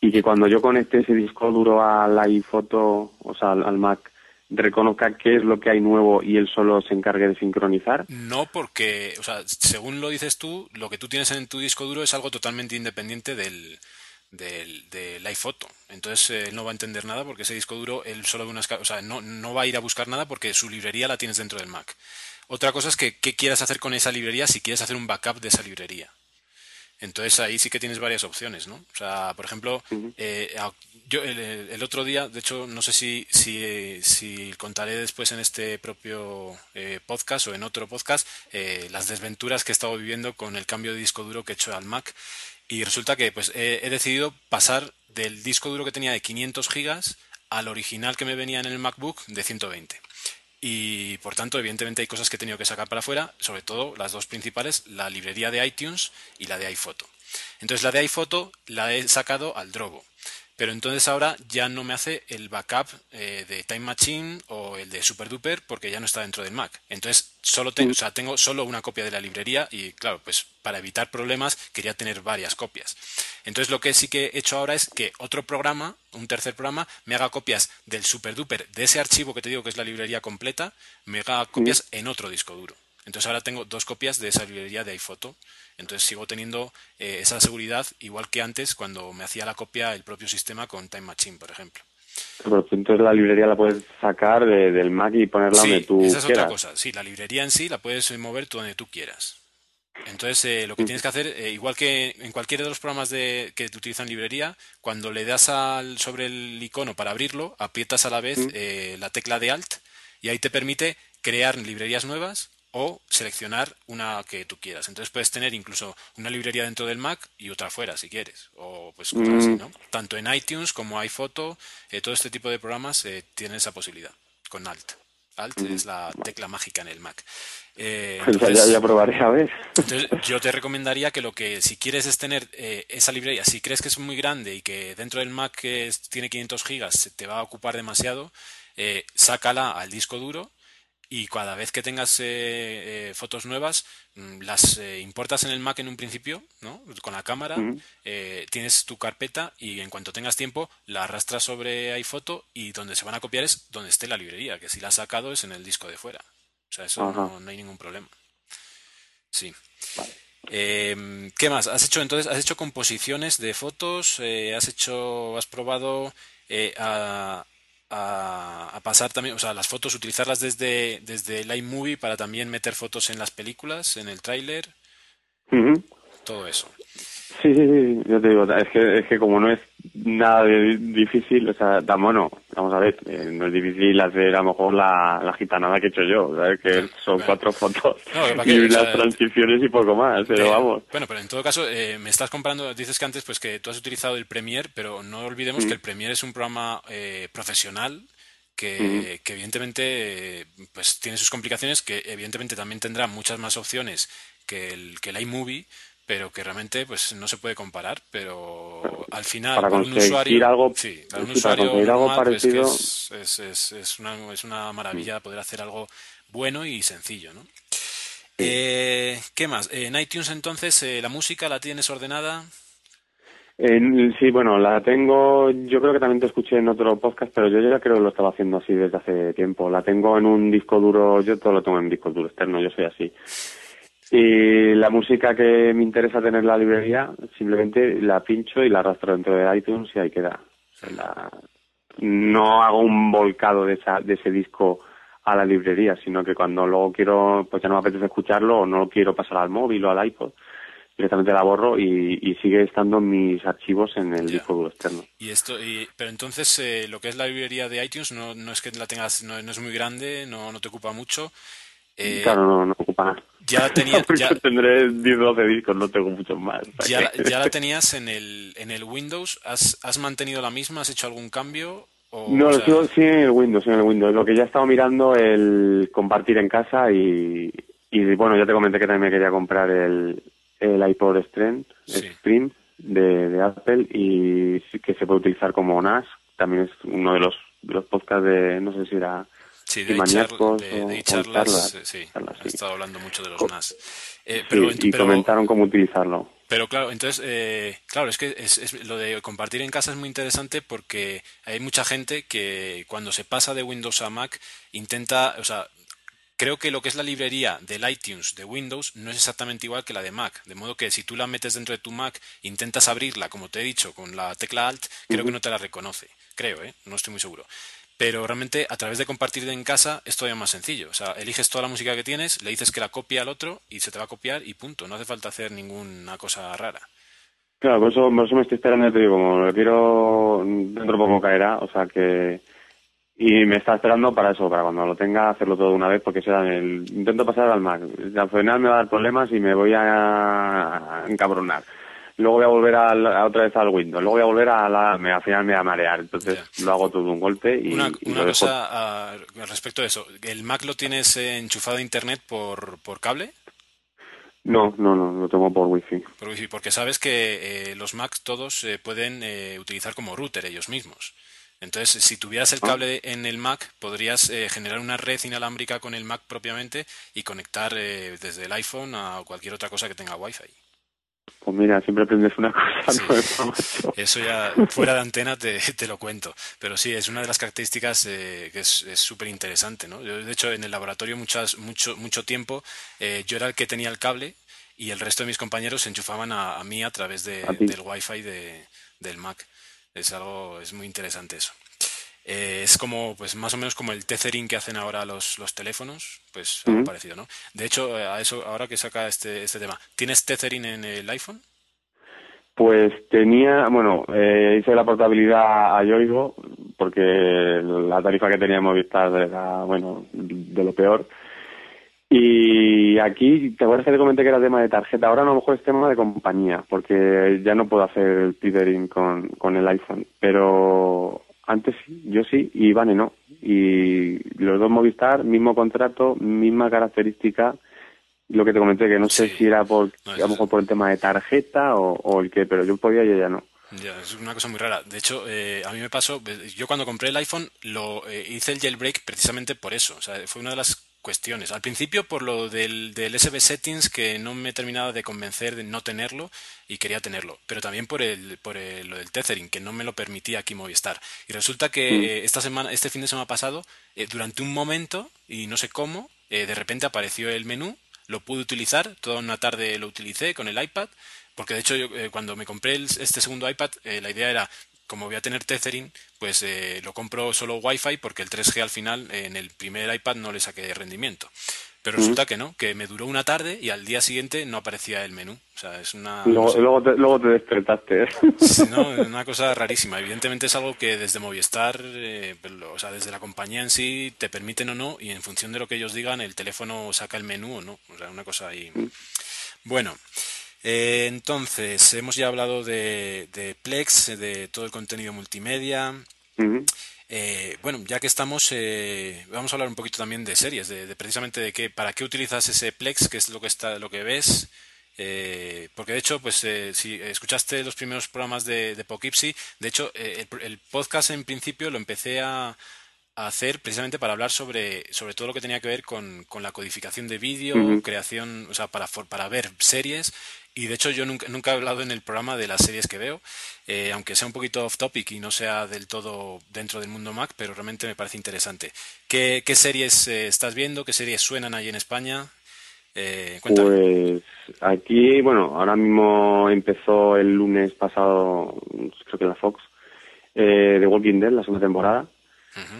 Y que cuando yo conecte ese disco duro al iPhoto, o sea, al, al Mac, reconozca qué es lo que hay nuevo y él solo se encargue de sincronizar. No, porque, o sea, según lo dices tú, lo que tú tienes en tu disco duro es algo totalmente independiente del, del, del iPhoto. Entonces eh, él no va a entender nada porque ese disco duro, él solo ve unas, o sea, no, no va a ir a buscar nada porque su librería la tienes dentro del Mac. Otra cosa es que qué quieras hacer con esa librería si quieres hacer un backup de esa librería. Entonces ahí sí que tienes varias opciones, ¿no? O sea, por ejemplo, eh, yo el, otro día, de hecho, no sé si, si, contaré después en este propio eh, podcast o en otro podcast eh, las desventuras que he estado viviendo con el cambio de disco duro que he hecho al Mac. Y resulta que pues he, he decidido pasar del disco duro que tenía de 500 gigas al original que me venía en el MacBook de 120. Y por tanto, evidentemente hay cosas que he tenido que sacar para afuera, sobre todo las dos principales, la librería de iTunes y la de iPhoto. Entonces la de iPhoto la he sacado al Drobo. Pero entonces ahora ya no me hace el backup eh, de Time Machine o el de SuperDuper porque ya no está dentro del Mac. Entonces solo tengo, o sea, tengo solo una copia de la librería y claro, pues para evitar problemas quería tener varias copias. Entonces lo que sí que he hecho ahora es que otro programa, un tercer programa, me haga copias del super duper de ese archivo que te digo que es la librería completa, me haga copias en otro disco duro. Entonces ahora tengo dos copias de esa librería de iPhoto. Entonces sigo teniendo eh, esa seguridad igual que antes cuando me hacía la copia el propio sistema con Time Machine, por ejemplo. Pero entonces la librería la puedes sacar del Mac y ponerla donde tú esa es quieras. otra cosa. Sí, la librería en sí la puedes mover tú donde tú quieras. Entonces, eh, lo que tienes que hacer, eh, igual que en cualquiera de los programas de, que utilizan librería, cuando le das al, sobre el icono para abrirlo, aprietas a la vez eh, la tecla de Alt y ahí te permite crear librerías nuevas o seleccionar una que tú quieras. Entonces puedes tener incluso una librería dentro del Mac y otra fuera si quieres. O pues cosas así, ¿no? Tanto en iTunes como iPhoto, todo este tipo de programas tienen esa posibilidad con Alt. Alt es la tecla mágica en el Mac. Eh, entonces, ya, ya, probaré a ver. Entonces, yo te recomendaría que lo que, si quieres es tener eh, esa librería, si crees que es muy grande y que dentro del Mac que tiene 500 gigas te va a ocupar demasiado, eh, sácala al disco duro y cada vez que tengas eh, fotos nuevas, mm, las importas en el Mac en un principio, ¿no? Con la cámara, tienes tu carpeta y en cuanto tengas tiempo la arrastras sobre iPhoto y donde se van a copiar es donde esté la librería, que si la has sacado es en el disco de fuera. O sea, eso no, no, hay ningún problema. Sí. Eh, ¿Qué más? ¿Has hecho entonces? ¿Has hecho composiciones de fotos? Eh, ¿Has hecho? ¿Has probado eh, a, a, a, pasar también, o sea, las fotos, utilizarlas desde desde el iMovie para también meter fotos en las películas, en el tráiler? Todo eso. Sí, sí, sí, yo te digo, es que, es que como no es nada de difícil, o sea, tan bueno, vamos a ver, eh, no es difícil hacer a lo mejor la, la gitanada que he hecho yo, ¿sabes? Que son cuatro fotos y las transiciones y poco más, pero eh, vamos. Bueno, pero en todo caso, eh, me estás comparando, dices que antes pues que tú has utilizado el Premiere, pero no olvidemos que el Premiere es un programa profesional que, que, evidentemente pues tiene sus complicaciones, que evidentemente también tendrá muchas más opciones que el, que el iMovie, pero que realmente pues no se puede comparar, pero al final para, para un usuario, algo, sí, para un usuario para normal, algo parecido, pues es, es, es, una, es una maravilla poder hacer algo bueno y sencillo, ¿no? Eh, ¿Qué más? En iTunes entonces, eh, ¿la música la tienes ordenada? Eh, sí, bueno, la tengo, yo creo que también te escuché en otro podcast, pero yo ya creo que lo estaba haciendo así desde hace tiempo. La tengo en un disco duro, yo todo lo tengo en un disco duro externo, yo soy así. Y la música que me interesa tener en la librería, simplemente la pincho y la arrastro dentro de iTunes y ahí queda. La... No hago un volcado de, esa, de ese disco a la librería, sino que cuando luego quiero, pues ya no me apetece escucharlo o no lo quiero pasar al móvil o al iPod, directamente la borro y, y sigue estando mis archivos en el disco duro externo. Y esto, y, pero entonces eh, lo que es la librería de iTunes no, no es que la tengas, no, no es muy grande, no, no te ocupa mucho. Eh, claro, no, no ocupa nada. Ya la tenía, ya, tendré 10 12 discos, no tengo muchos más. ya, ya la tenías en el, en el Windows, ¿Has, ¿has mantenido la misma? ¿Has hecho algún cambio? O, No, o lo sea, sigo sí en el Windows, en el Windows. Lo que ya he estado mirando el compartir en casa y, y bueno, ya te comenté que también me quería comprar el, el iPod Stream, Sí. Stream de, de Apple y que se puede utilizar como NAS. También es uno de los, de los podcasts de, no sé si era Sí, de maníacos de, charlas, charlas, eh, sí, charlas, he estado hablando mucho de los Co- NAS. Eh, sí, pero, y pero- comentaron cómo utilizarlo. Pero claro, entonces, eh, claro, es que es, es- lo de compartir en casa es muy interesante porque hay mucha gente que cuando se pasa de Windows a Mac intenta, o sea, creo que lo que es la librería del iTunes de Windows no es exactamente igual que la de Mac. De modo que si tú la metes dentro de tu Mac, intentas abrirla, como te he dicho, con la tecla Alt, creo que no te la reconoce. Creo, ¿eh? No estoy muy seguro. Pero realmente a través de compartir en casa es todavía más sencillo. O sea, eliges toda la música que tienes, le dices que la copie al otro y se te va a copiar y punto. No hace falta hacer ninguna cosa rara. Claro, por eso, por eso me estoy esperando, te digo, como lo quiero, dentro de poco caerá, o sea que... Y me está esperando para eso, para cuando lo tenga, hacerlo todo de una vez, porque será el... Intento pasar al Mac. Al final me va a dar problemas y me voy a encabronar. Luego voy a volver a, la- a otra vez al Windows. Luego voy a volver a la... Me, al final me va a marear. Entonces lo hago todo de un golpe y, Una, y una lo dejo. cosa ah, respecto a eso. ¿El Mac lo tienes eh, enchufado a Internet por, por cable? No, no, no, lo tengo por wifi. Por Wi-Fi? Porque sabes que eh, los Macs todos eh, pueden eh, utilizar como router ellos mismos. Entonces, si tuvieras el Ah. cable en el Mac, podrías eh, generar una red inalámbrica con el Mac propiamente y conectar eh, desde el iPhone a cualquier otra cosa que tenga Wi-Fi. Pues mira, siempre aprendes una cosa nueva, Eso ya, fuera de antena te, te, lo cuento. Pero sí, es una de las características eh, que es súper interesante, ¿no? Yo, de hecho, en el laboratorio muchas, mucho, mucho tiempo eh, yo era el que tenía el cable y el resto de mis compañeros se enchufaban a, mí a través de, del wifi de, del Mac. Es algo, es muy interesante eso. Eh, es como, pues más o menos como el tethering que hacen ahora los, los teléfonos, pues algo parecido, ¿no? De hecho, eh, a eso, ahora que saca este, este tema, ¿tienes tethering en el iPhone? Pues tenía, bueno, eh, hice la portabilidad a Yoigo porque la tarifa que tenía Movistar era, bueno, de lo peor. Y aquí, ¿te acuerdas que te comenté que era tema de tarjeta? Ahora a lo mejor es tema de compañía, porque ya no puedo hacer el tethering con, con el iPhone. Pero antes sí, yo sí, y Ivane no. Y los dos Movistar, mismo contrato, misma característica. Lo que te comenté, que no sé si era por, a lo mejor por el tema de tarjeta o, el qué, pero yo podía y ella no. Ya, es una cosa muy rara. De hecho, eh, a mí me pasó, yo cuando compré el iPhone lo eh, hice el jailbreak precisamente por eso. O sea, fue una de las cuestiones. Al principio por lo del, del SB Settings que no me terminaba de convencer de no tenerlo y quería tenerlo, pero también por el por el, lo del tethering que no me lo permitía aquí Movistar. Y resulta que mm. eh, esta semana este fin de semana pasado eh, durante un momento y no sé cómo eh, de repente apareció el menú, lo pude utilizar, toda una tarde lo utilicé con el iPad porque de hecho yo, cuando me compré este segundo iPad la idea era como voy a tener tethering, pues eh, lo compro solo Wi-Fi porque el 3G al final en el primer iPad no le saqué rendimiento. Pero resulta que no, que me duró una tarde y al día siguiente no aparecía el menú. O sea, es una... Luego, te, luego te despertaste. ¿eh? no, es una cosa rarísima. Evidentemente es algo que desde Movistar, eh, o sea, desde la compañía en sí, te permiten o no y en función de lo que ellos digan, el teléfono saca el menú o no. O sea, una cosa ahí... Bueno, eh, entonces, hemos ya hablado de, Plex, de todo el contenido multimedia. Eh, bueno, ya que estamos, eh, vamos a hablar un poquito también de series, de, precisamente de qué, para qué utilizas ese Plex, qué es lo que está, lo que ves. porque de hecho, pues si escuchaste los primeros programas de, de de hecho, el, podcast en principio lo empecé a, hacer precisamente para hablar sobre, sobre todo lo que tenía que ver con, con la codificación de vídeo, creación, o sea, para, para ver series y de hecho yo nunca, nunca he hablado en el programa de las series que veo, eh, aunque sea un poquito off topic y no sea del todo dentro del mundo Mac, pero realmente me parece interesante. ¿Qué, qué series eh, estás viendo? ¿Qué series suenan ahí en España? Eh, pues aquí, bueno, ahora mismo empezó el lunes pasado, creo que la Fox, eh, The Walking Dead, la segunda temporada.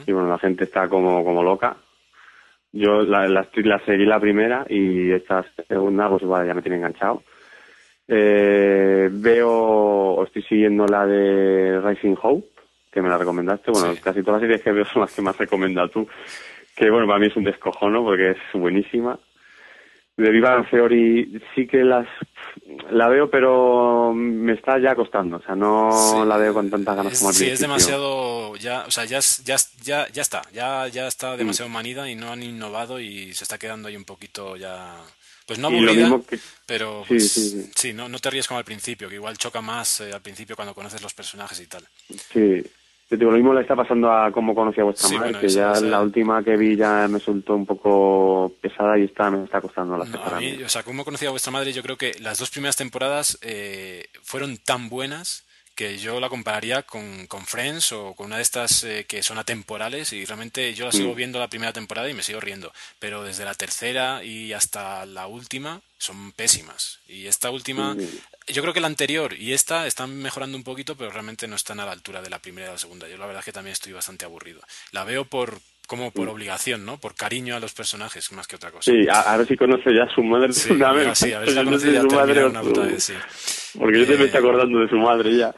Y bueno, la gente está como, como loca. Yo la, la, la seguí la primera y esta segunda, pues igual ya me tiene enganchado. Eh, veo, estoy siguiendo la de Rising Hope, que me la recomendaste. Bueno, casi todas las series que veo son las que más recomendas tú. Que bueno, para mí es un descojono porque es buenísima. De Viva Theory sí que las la veo, pero me está ya costando. O sea, no la veo con tantas ganas como al Sí, es demasiado. Ya, o sea, ya, ya, ya, ya está. Ya, ya está demasiado manida y no han innovado y se está quedando ahí un poquito ya pues no aburrida, pero pues, sí, no, no te ríes como al principio, que igual choca más eh, al principio cuando conoces los personajes y tal. Sí, yo digo, lo mismo le está pasando a cómo conocí a vuestra madre, que ya la última que vi ya me resultó un poco pesada y está, me está costando la no, a mí, O sea, cómo conocí a vuestra madre, yo creo que las dos primeras temporadas eh, fueron tan buenas que yo la compararía con, con Friends o con una de estas eh, que son atemporales y realmente yo la sigo mm. viendo la primera temporada y me sigo riendo, pero desde la tercera y hasta la última son pésimas. Y esta última, yo creo que la anterior y esta están mejorando un poquito, pero realmente no están a la altura de la primera y la segunda. Yo la verdad es que también estoy bastante aburrido. La veo por, como por obligación, ¿no? Por cariño a los personjes, más que otra cosa. Sí, a, ver si conoce ya a su madre sí, una vez. Sí, a ver si la conoce ya su madre una puta vez, sí. Porque yo te me estoy acordando de su madre ya.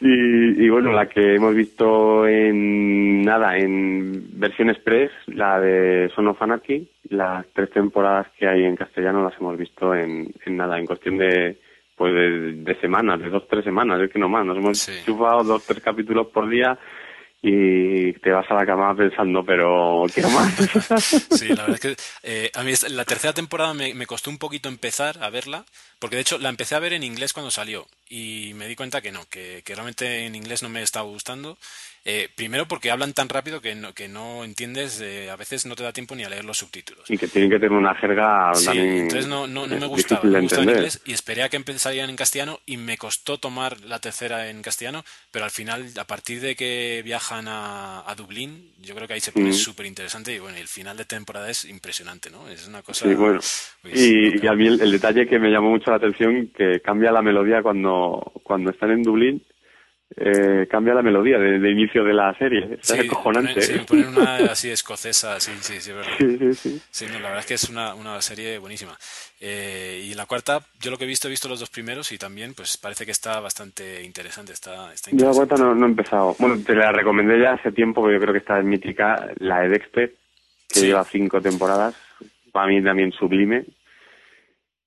Y, y, bueno, la que hemos visto en, nada, en versión express, la de Son of Anarchy, las tres temporadas que hay en castellano las hemos visto en, en nada, en cuestión de, pues de, semanas, de dos, tres semanas, es que no más, nos hemos chupado dos, tres capítulos por día y te vas a la cama pensando, pero quiero más. Sí, la verdad es que eh, a mí la tercera temporada me, costó un poquito empezar a verla, porque de hecho la empecé a ver en inglés cuando salió y me di cuenta que no, que, que realmente en inglés no me estaba gustando eh, primero porque hablan tan rápido que no, que no entiendes, eh, a veces no te da tiempo ni a leer los subtítulos. Y que tienen que tener una jerga sí, también entonces no, no, no me gustaba, me gustaba en inglés y esperé a que empezarían en castellano y me costó tomar la tercera en castellano, pero al final, a partir de que viajan a, a Dublín, yo creo que ahí se pone Mm. súper interesante y bueno, el final de temporada es impresionante, ¿no? Es una cosa... Sí, bueno. pues, Y, y a mí el, el detalle que me llamó mucho la atención, que cambia la melodía cuando, cuando están en Dublín, eh, cambia la melodía de, de inicio de la serie. Es Sí, acojonante. ponen- sí, ¿eh? ponen una así escocesa, sí, sí, sí, es verdad. Sí, sí, sí. Sí, no, la verdad es que es una, una serie buenísima. Eh, y la cuarta, yo lo que he visto, he visto los dos primeros y también, pues parece que está bastante interesante. Está, está Yo la interesante. cuarta no, no he empezado. Bueno, te la recomendé ya hace tiempo, porque yo creo que está en mítica, la de Dexter, que Sí. lleva cinco temporadas. Para mí también sublime.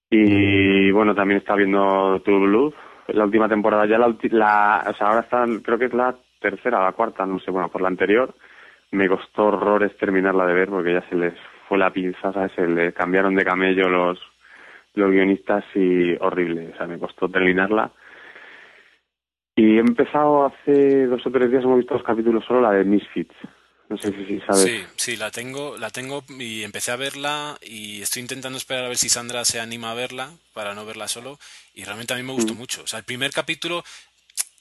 Y bueno, también está viendo True Blood, la última temporada. Ya la, la o sea, ahora está, creo que es la tercera la cuarta, no sé, bueno, por la anterior. Me costó horrores terminarla de ver porque ya se les fue la pinza, ¿sabes? Se le cambiaron de camello los, los guionistas y horrible. O sea, me costó terminarla. Y he empezado hace dos o tres días, hemos visto dos capítulos solo, la de Misfits. No sé si, sabes. Sí, sí, la tengo, la tengo y empecé a verla y estoy intentando esperar a ver si Sandra se anima a verla para no verla solo y realmente a mí me gustó Mm. mucho. O sea, el primer capítulo,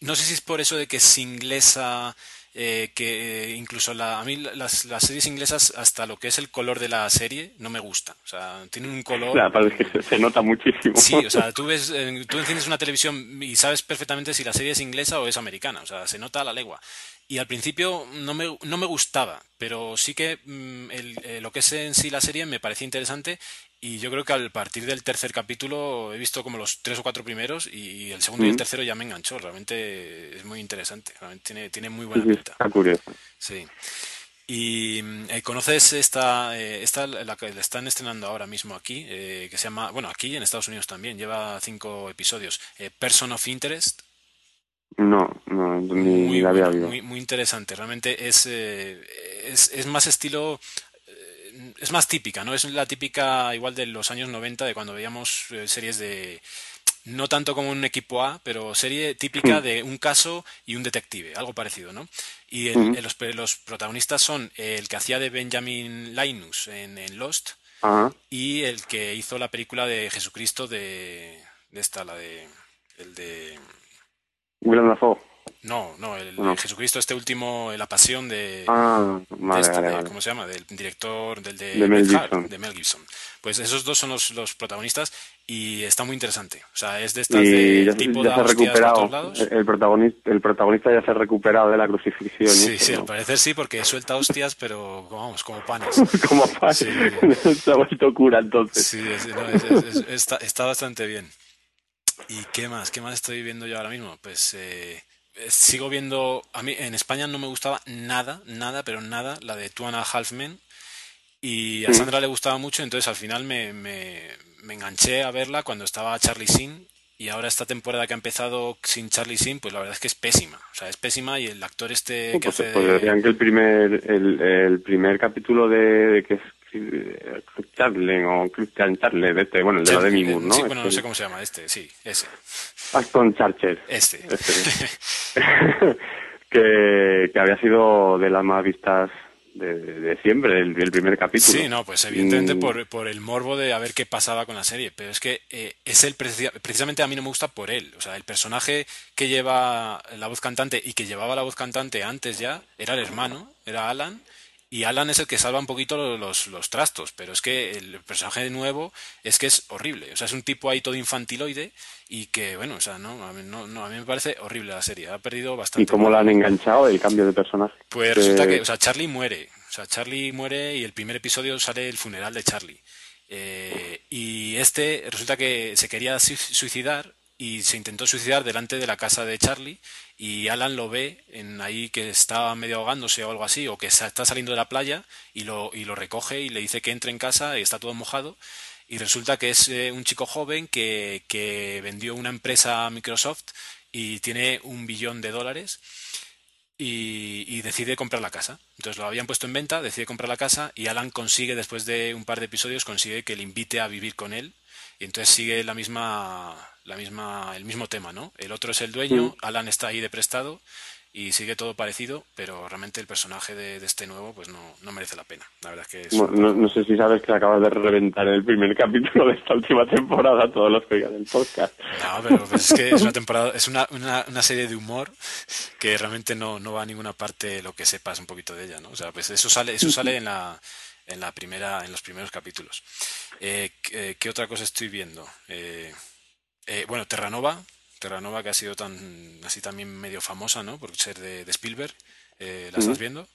no sé si es por eso de que es inglesa, eh, que eh, incluso la, a mí las, las series inglesas hasta lo que es el color de la serie no me gusta. O sea, tienen un color... Es que se, se nota muchísimo. Sí, o sea, tú ves, eh, tú enciendes una televisión y sabes perfectamente si la serie es inglesa o es americana, o sea, se nota a la legua. Y al principio no me, no me gustaba, pero sí que mm, el- eh, lo que es en sí la serie me parecía interesante y yo creo que al partir del tercer capítulo he visto como los tres o cuatro primeros y el segundo y el tercero ya me enganchó, realmente es muy interesante, realmente tiene, tiene muy buena sí, pinta. está curioso. Sí. Y mm, eh, conoces esta, eh, esta, la que la están estrenando ahora mismo aquí, eh, que se llama, bueno, aquí en Estados Unidos también, lleva cinco episodios, eh, Person of Interest, No, no, ni, muy, la había bueno, oído. muy, muy interesante, realmente es, eh, es, es más estilo, eh, es más típica, ¿no? Es la típica igual de los años 90, de cuando veíamos eh, series de, no tanto como un equipo A, pero serie típica Mm. de un caso y un detective, algo parecido, ¿no? Y el- eh, los, los protagonistas son el que hacía de Benjamin Linus en, en Lost y el que hizo la película de Jesucristo de, de esta, la de, el de, Dafoe. No, no, el No. Jesucristo, este último, La Pasión de, Ah, de vale, este, vale, de- vale. ¿cómo se llama? Del director, del de, De Mel de Mel Gibson. Pues esos dos son los, los protagonistas y está muy interesante. O sea, es de estas Y de ya, tipo ya se ha recuperado. lados. El protagonista, el protagonista ya se ha recuperado de la crucifixión. Sí, sí, al parecer sí, porque suelta hostias, pero vamos, como panes. Como padre. Sí. se ha vuelto cura entonces. Sí, es- no, es- es- es- está, está bastante bien. ¿Y qué más? ¿Qué más estoy viendo yo ahora mismo? Pues eh, eh, sigo viendo. A mí en España no me gustaba nada, nada, pero nada, la de Two and a Half Men. Y a. Sandra le gustaba mucho, entonces al final me, me, me enganché a verla cuando estaba Charlie Sin. Y ahora esta temporada que ha empezado sin Charlie Sin, pues la verdad es que es pésima. O sea, es pésima y el actor este que Pues, hace pues decían que el primer, el, el primer capítulo de, de que es eh, Charlie o Christian Charlie, este, bueno, el de la Demi Moore, ¿no? Sí, bueno, no Este, sé cómo se llama este, sí, ese. Aston Charcher. Este. Este. que, que había sido de las más vistas de, de- siempre, el, el primer capítulo. Sí, no, pues evidentemente Mm, por, por el morbo de a ver qué pasaba con la serie, pero es que eh, es el preci- precisamente a mí no me gusta por él, o sea, el personaje que lleva la voz cantante y que llevaba la voz cantante antes ya era el hermano, era Alan, y Alan es el que salva un poquito lo- los, los trastos, pero es que el personaje nuevo es que es horrible, o sea, es un tipo ahí todo infantiloide y que, bueno, o sea, no, a mí, no, no, a mí me parece horrible la serie, ha perdido bastante. ¿Y cómo la han enganchado el cambio de personaje? Pues Que- resulta que, o sea, Charlie muere. O sea, Charlie muere y el primer episodio sale el funeral de Charlie. Eh, y este resulta que se quería sui- suicidar y se intentó suicidar delante de la casa de Charlie y Alan lo ve en ahí que está medio ahogándose o algo así o que está saliendo de la playa y lo, y lo recoge y le dice que entre en casa y está todo mojado y resulta que es eh, un chico joven que, que vendió una empresa a Microsoft y tiene un billón de dólares y, y decide comprar la casa. Entonces lo habían puesto en venta, decide comprar la casa y Alan consigue, después de un par de episodios, consigue que le invite a vivir con él y entonces sigue la misma, la misma, el mismo tema, ¿no? El otro es el dueño, Alan está ahí de prestado y sigue todo parecido, pero realmente el personaje de, este nuevo pues no, no, merece la pena. La verdad es que no, sé si sabes que acabas de reventar el primer capítulo de esta última temporada todos los que oigan el podcast. No, pero pues es que es una temporada, es una, una, una, serie de humor que realmente no, no va a ninguna parte lo que sepas un poquito de ella, ¿no? O sea, pues eso sale, eso sale en la en la primera, en los primeros capítulos. Eh, ¿qué, otra cosa estoy viendo? Eh, eh, bueno, Terranova, Terranova que ha sido tan así también medio famosa, ¿no? Por ser de, Spielberg. Eh, ¿La estás viendo?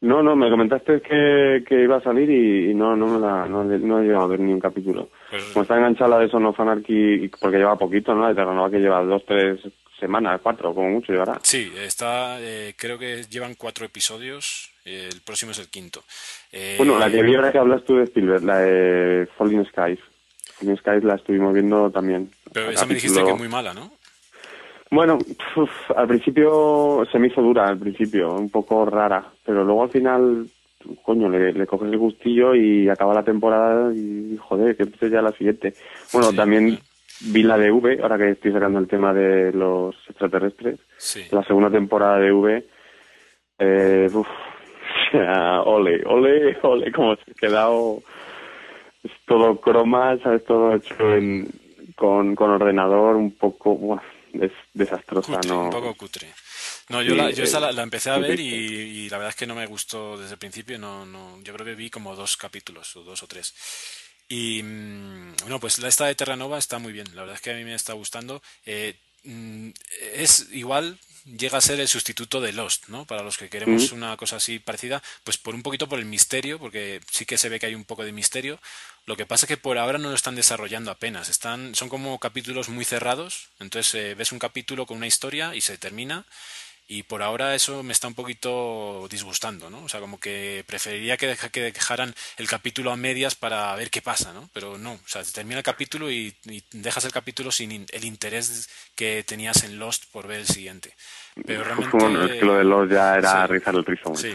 No, no, me comentaste que, que iba a salir y, no, no, la, no, no, he llegado a ver ni un capítulo. Pues, Como está enganchada la de Son of Anarchy, porque lleva poquito, ¿no? De Terranova que lleva dos, tres semanas, cuatro, como mucho llevará. Sí, está, eh, creo que llevan cuatro episodios, el próximo es el quinto. Eh, bueno, la que vi ahora que hablas tú de Spielberg, la de Falling Skies. Falling Skies la estuvimos viendo también. Pero esa me dijiste que es muy mala, ¿no? Bueno, al principio se me hizo dura, al principio, un poco rara, pero luego al final, coño, le, coges el gustillo y acaba la temporada y joder, que empiece ya la siguiente. Bueno, también vi la de V, ahora que estoy sacando el tema de los extraterrestres, la segunda temporada de V, eh, uf, ole, ole, ole, como se ha quedado, es todo croma, ¿sabes? Todo hecho en, con, con ordenador, un poco, es desastrosa, ¿no? Un poco cutre. No, yo, la, yo esa la, empecé a ver y, la verdad es que no me gustó desde el principio. No, no, yo creo que vi como dos capítulos, o dos o tres. Y mm, bueno, pues la esta de Terranova está muy bien. La verdad es que a mí me está gustando. Eh, mm, es igual, llega a ser el sustituto de Lost, ¿no? Para los que queremos una cosa así parecida, pues por un poquito por el misterio, porque sí que se ve que hay un poco de misterio. Lo que pasa es que por ahora no lo están desarrollando apenas. Están, son como capítulos muy cerrados. Entonces eh, ves un capítulo con una historia y se termina y por ahora eso me está un poquito disgustando, ¿no? O sea, como que preferiría que, que dejaran el capítulo a medias para ver qué pasa, ¿no? Pero no, o sea, termina el capítulo y, dejas el capítulo sin el interés que tenías en Lost por ver el siguiente. Pero realmente... Bueno, es que lo de Lost ya era rizar el rizo. Sí,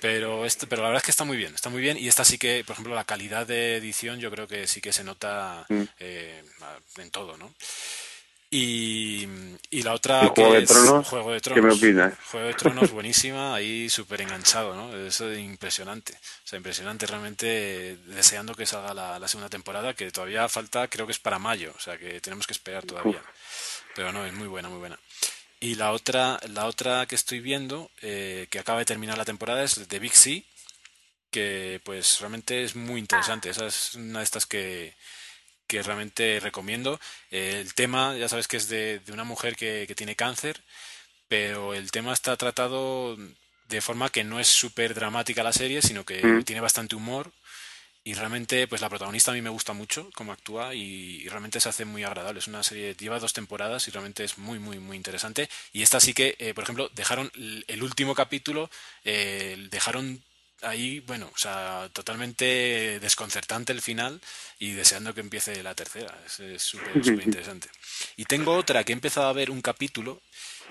pero, este, pero la verdad es que está muy bien, está muy bien y esta sí que, por ejemplo, la calidad de edición yo creo que sí que se nota mm. eh, en todo, ¿no? Y, la otra Juego de Tronos, Juego de Tronos. ¿Qué me opinas? Juego de Tronos, buenísima, ahí súper enganchado, ¿no? Eso es impresionante. O sea, impresionante realmente, deseando que salga la, segunda temporada, que todavía falta, creo que es para mayo, o sea, que tenemos que esperar todavía. Pero no, es muy buena, muy buena. Y la otra, la otra que estoy viendo, eh, que acaba de terminar la temporada, es The Big Sea, que pues realmente es muy interesante. Esa es una de estas que, que realmente recomiendo. el tema, ya sabes que es de, una mujer que, tiene cáncer, pero el tema está tratado de forma que no es súper dramática la serie, sino que mm. tiene bastante humor. Y realmente, pues la protagonista a mí me gusta mucho cómo actúa y, realmente se hace muy agradable. Es una serie, lleva dos temporadas y realmente es muy, muy, muy interesante. Y esta sí que, eh, por ejemplo, dejaron el, último capítulo, eh, dejaron ahí, bueno, o sea, totalmente desconcertante el final y deseando que empiece la tercera. Es súper interesante. Y tengo otra que he empezado a ver un capítulo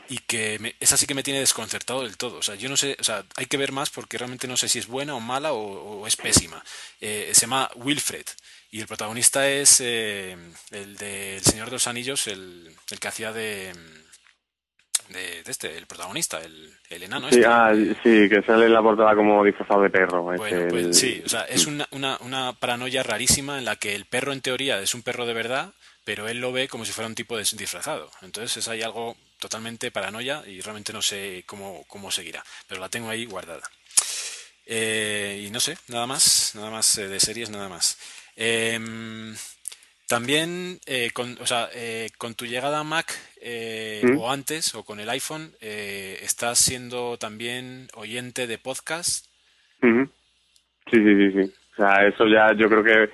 y que esa sí que me tiene desconcertado del todo. O sea, yo no sé, o sea, hay que ver más porque realmente no sé si es buena o mala o, es pésima. Eh, se llama Wilfred y el protagonista es eh, el del Señor de los Anillos, el, el que hacía de de, este, el protagonista, el, el enano. Sí, este. ah, sí, que sale en la portada como disfrazado de perro. Bueno, pues sí, o sea, es una, una, una, paranoia rarísima en la que el perro en teoría es un perro de verdad, pero él lo ve como si fuera un tipo de disfrazado. Entonces es ahí algo totalmente paranoia y realmente no sé cómo, cómo seguirá, pero la tengo ahí guardada. Eh, y no sé, nada más, nada más eh, de series, nada más. Eh, también, eh, con, o sea, eh, con tu llegada a Mac eh, ¿Mm? o antes o con el iPhone, ¿estás siendo también oyente de podcast? Sí, sí, sí, sí. O sea, eso ya yo creo que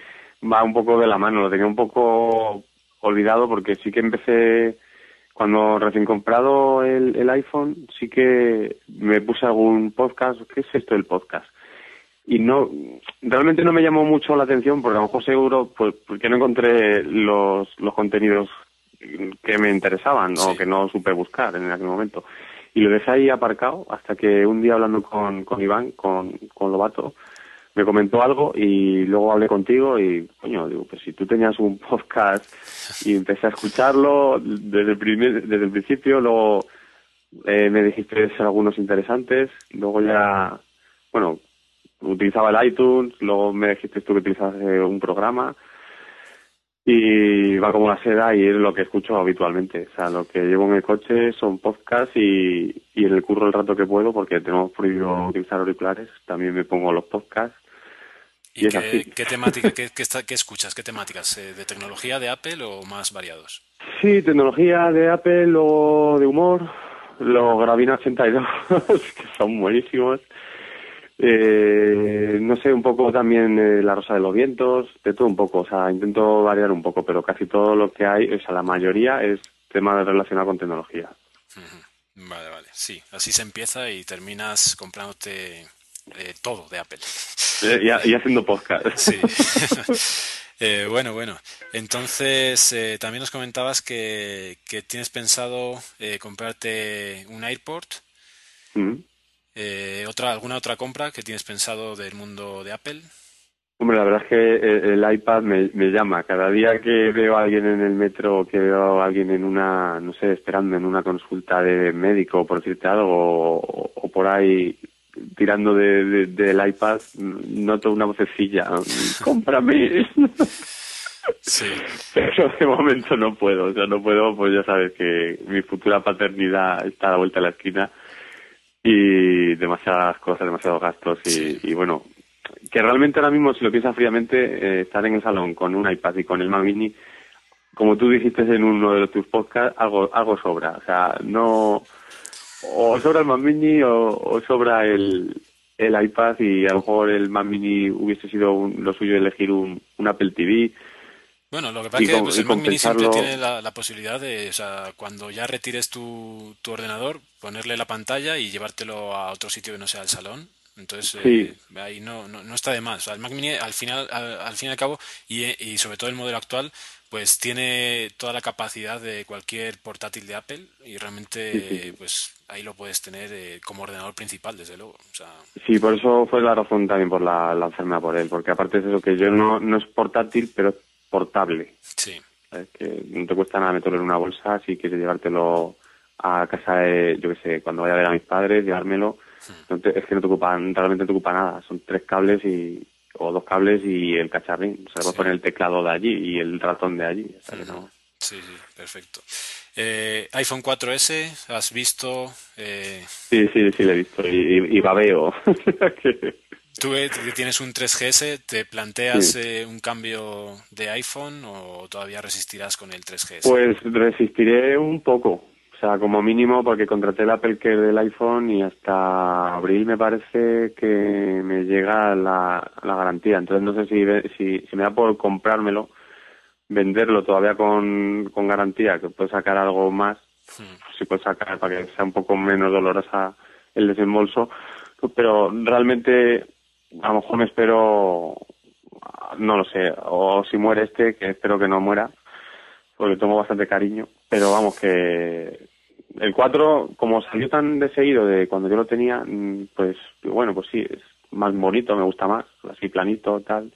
va un poco de la mano. Lo tenía un poco olvidado porque sí que empecé, cuando recién comprado el, el iPhone, sí que me puse algún podcast. ¿Qué es esto del podcast? Y no realmente no me llamó mucho la atención porque a lo mejor seguro pues porque no encontré los, los contenidos que me interesaban o que no supe buscar en aquel momento. Y lo dejé ahí aparcado hasta que un día hablando con, con Iván con, con Lobato me comentó algo y luego hablé contigo y, coño, digo, pues si tú tenías un podcast y empecé a escucharlo desde el, primer, desde el principio, luego eh, me dijiste algunos interesantes, luego ya, bueno, utilizaba el iTunes, luego me dijiste tú que utilizabas eh, un programa y va como la seda y es lo que escucho habitualmente. O sea, lo que llevo en el coche son podcasts y, y en el curro el rato que puedo, porque tenemos prohibido utilizar auriculares, también me pongo los podcasts. ¿Y, qué, qué, temática, qué, qué, escuchas? ¿Qué temáticas? Eh, ¿De tecnología de Apple o más variados? Sí, tecnología de Apple o de humor, los Gravina 82, que son buenísimos. Eh, no sé, un poco también eh, La Rosa de los Vientos, de todo un poco, o sea, intento variar un poco, pero casi todo lo que hay, o sea, la mayoría es tema relacionado con tecnología. Vale, vale, sí, así se empieza y terminas comprándote eh, todo de Apple. y, haciendo podcast. Sí. bueno, bueno. Entonces, también nos comentabas que, que tienes pensado comprarte un AirPort. Eh, ¿otra, ¿Alguna otra compra que tienes pensado del mundo de Apple? Hombre, la verdad es que el, iPad me, llama. Cada día que veo a alguien en el metro, que veo a alguien en una, no sé, esperando en una consulta de médico, por decirte algo, o, por ahí tirando de, del iPad, noto una vocecilla. ¡Cómprame! Sí. Pero de momento no puedo. O sea, no puedo, pues ya sabes que mi futura paternidad está a la vuelta de la esquina y demasiadas cosas, demasiados gastos y, bueno, que realmente ahora mismo si lo piensas fríamente, eh, estar en el salón con un iPad y con el Mac Mini, como tú dijiste en uno de tus podcasts, algo, algo sobra, o sea, no, o sobra el Mac Mini o, sobra el, el iPad y a lo mejor el Mac Mini hubiese sido lo suyo elegir un, un Apple TV bueno, lo que pasa es que pues, el Mac Mini siempre tiene la, posibilidad de, o sea, cuando ya retires tu, tu, ordenador, ponerle la pantalla y llevártelo a otro sitio que no sea el salón. Entonces, eh, ahí no, no, está de más. O sea, el Mac Mini, al final, al, fin y al cabo, y, y, sobre todo el modelo actual, pues tiene toda la capacidad de cualquier portátil de Apple y realmente, pues ahí lo puedes tener eh, como ordenador principal, desde luego. O sea... Sí, por eso fue la razón también por la, la enfermedad por él, porque aparte de eso que yo no, no es portátil, pero portable. Sí. que no te cuesta nada meterlo en una bolsa si quieres llevártelo a casa de, yo qué sé, cuando vaya a ver a mis padres, llevármelo. es que no te ocupa, realmente no te ocupa nada. Son tres cables y o dos cables y el cacharrín. O sea, puedes poner el teclado de allí y el ratón de allí. Sí, sí, perfecto. Eh, iPhone 4S, ¿has visto? Eh... Sí, sí, sí, lo he visto y, y babeo. ¿Tú que tienes un 3GS, te planteas eh, un cambio de iPhone o todavía resistirás con el 3GS? Pues resistiré un poco, o sea, como mínimo porque contraté el Apple Care del iPhone y hasta abril me parece que me llega la, la garantía. Entonces no sé si, si, si me da por comprármelo, venderlo todavía con, con garantía, que puedo sacar algo más, hmm. si puedo sacar para que sea un poco menos dolorosa el desembolso, pero realmente a lo mejor me espero, no lo sé, o si muere este, que espero que no muera, porque tomo bastante cariño, pero vamos que el 4, como salió tan de seguido de cuando yo lo tenía, mm, pues bueno, pues sí, es más bonito, me gusta más, así planito, tal.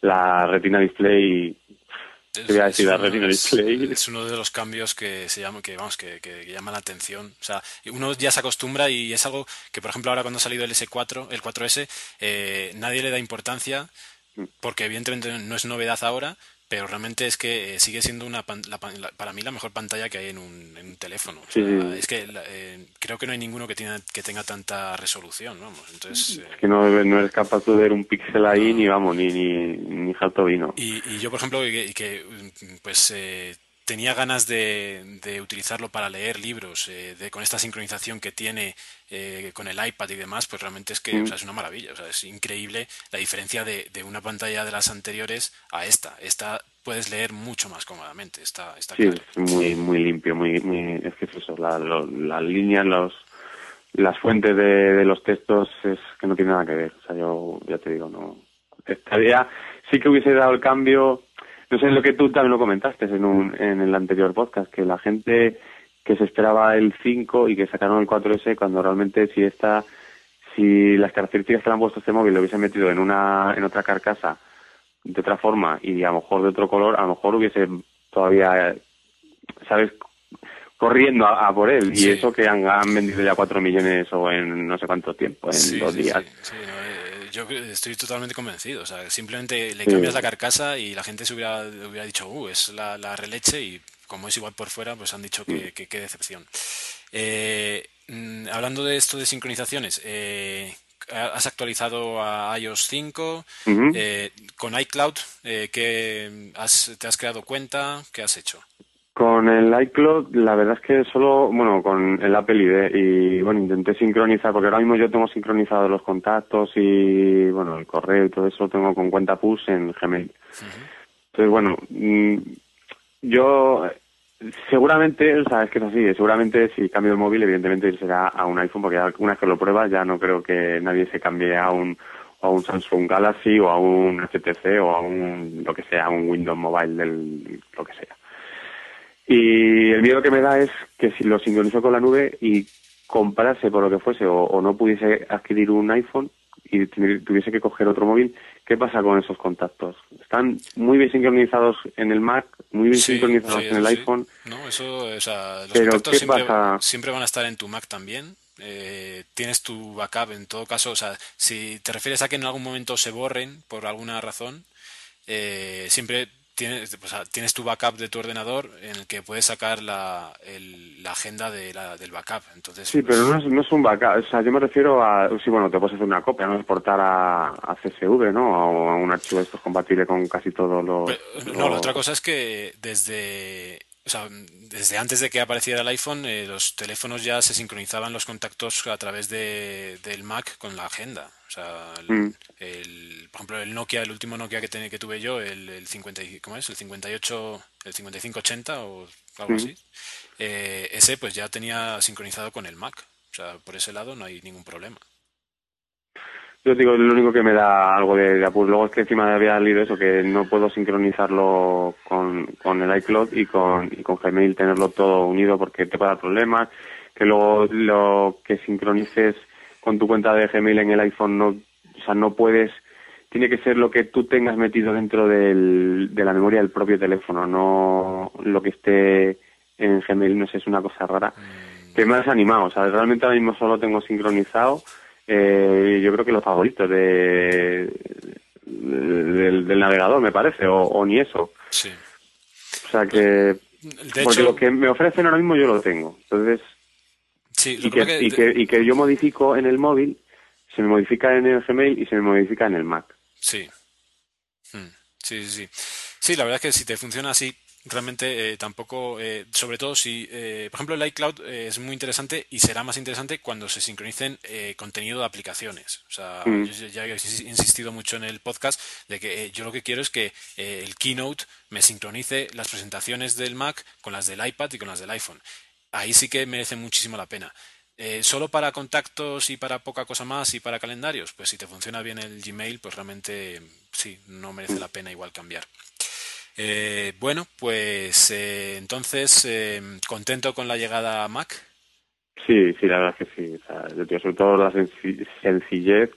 La retina display es, voy a decir, la retina display. Es uno de los cambios que se llama, que vamos, que, que, llama la atención. O sea, uno ya se acostumbra y es algo que, por ejemplo, ahora cuando ha salido el S4, el 4S, eh, nadie le da importancia porque evidentemente no es novedad ahora, pero realmente es que eh, sigue siendo una para mí la mejor pantalla que hay en un, en un teléfono. Es que eh, creo que no hay ninguno que, tenga, que tenga tanta resolución, vamos. Entonces, es que no, no eres capaz de ver un píxel ahí ni vamos ni ni, ni jalto vino. Y, y yo por ejemplo que, que pues eh, tenía ganas de, de, utilizarlo para leer libros, eh, de, con esta sincronización que tiene eh, con el iPad y demás, pues realmente es que o sea, es una maravilla. O sea, es increíble la diferencia de, de, una pantalla de las anteriores a esta. Esta puedes leer mucho más cómodamente. Está, está sí, es muy, muy limpio, muy, muy, es que es eso, la, la línea, los, las fuentes de, de, los textos es que no tiene nada que ver. O sea, yo ya te digo, no. Estaría, sí que hubiese dado el cambio no sé lo que tú también lo comentaste en, un, en el anterior podcast, que la gente que se esperaba el 5 y que sacaron el 4S cuando realmente si esta si las características que le han puesto a este móvil lo hubiesen metido en una en otra carcasa de otra forma y a lo mejor de otro color, a lo mejor hubiese todavía, ¿sabes? Corriendo a, por él. Y eso que han, vendido ya cuatro millones o en no sé cuánto tiempo, en dos días. Eh, yo estoy totalmente convencido. O sea, simplemente le cambias la carcasa y la gente se hubiera, hubiera dicho, uh, es la, la releche y como es igual por fuera, pues han dicho que, mm. qué decepción. Eh, mm, hablando de esto de sincronizaciones, eh, has actualizado a iOS 5 eh, con iCloud. Eh, ¿qué has, ¿Te has creado cuenta? ¿Qué has hecho? Con el iCloud, la verdad es que solo, bueno, con el Apple ID y, bueno, intenté sincronizar, porque ahora mismo yo tengo sincronizados los contactos y, bueno, el correo y todo eso tengo con cuenta push en Gmail. Entonces, bueno, mm, yo Seguramente, o sea, es que es así, seguramente si cambio el móvil, evidentemente será a un iPhone, porque una vez que lo pruebas ya no creo que nadie se cambie a un, a un Samsung Galaxy o a un HTC o a un, lo que sea, un Windows Mobile, del, lo que sea. Y el miedo que me da es que si lo sincronizo con la nube y comprase por lo que fuese o no pudiese adquirir un iPhone, y tuviese que coger otro móvil, ¿qué pasa con esos contactos? ¿Están muy bien sincronizados en el Mac, muy bien sincronizados en el iPhone? No, eso, o sea, los contactos siempre, siempre, van a estar en tu Mac también. Eh, tienes tu backup en todo caso, o sea, si te refieres a que en algún momento se borren por alguna razón, eh, siempre tienes, tienes tu backup de tu ordenador en el que puedes sacar la, la agenda de la, del backup. Entonces, sí, pero no es, no es un backup. O sea, yo me refiero a. Sí, bueno, te puedes hacer una copia, no exportar a, a CSV, ¿no? O a un archivo esto compatible con casi todos los. no, la otra cosa es que desde o sea, desde antes de que apareciera el iPhone, eh, los teléfonos ya se sincronizaban los contactos a través de, del Mac con la agenda. O sea, mm. el, por ejemplo, el Nokia, el último Nokia que, que tuve yo, el, el 50, ¿cómo es? El 58, el 5580 o algo mm. así. Eh, ese pues ya tenía sincronizado con el Mac. O sea, por ese lado no hay ningún problema. Yo digo, lo único que me da algo de, de Luego es que encima había leído eso, que no puedo sincronizarlo con, con el iCloud y con, y con Gmail, tenerlo todo unido porque te puede dar problemas. Que luego lo que sincronices con tu cuenta de Gmail en el iPhone no, o sea, no puedes, tiene que ser lo que tú tengas metido dentro del, de la memoria del propio teléfono, no lo que esté en Gmail, no sé, es una cosa rara. Que me has animado, o sea, realmente ahora mismo solo tengo sincronizado eh, yo creo que los favoritos de, del, navegador, me parece, o, ni eso. Sí. O sea que. porque lo que me ofrecen ahora mismo yo lo tengo. Entonces. Sí, y, que, y, que, y que yo modifico en el móvil, se me modifica en el Gmail y se me modifica en el Mac. Sí. Hmm. Sí, sí, sí. Sí, la verdad es que si te funciona así, realmente eh, tampoco, eh, sobre todo si, eh, por ejemplo, el iCloud es muy interesante y será más interesante cuando se sincronicen contenido de aplicaciones. O sea, mm. yo ya he insistido mucho en el podcast de que yo lo que quiero es que el Keynote me sincronice las presentaciones del Mac con las del iPad y con las del iPhone. Ahí sí que merece muchísimo la pena. solo para contactos y para poca cosa más y para calendarios, pues si te funciona bien el Gmail, pues realmente sí, no merece la pena igual cambiar. Eh, bueno, pues eh, entonces, eh, ¿contento con la llegada a Mac? Sí, sí, la verdad es que sí. sobre todo la sencillez,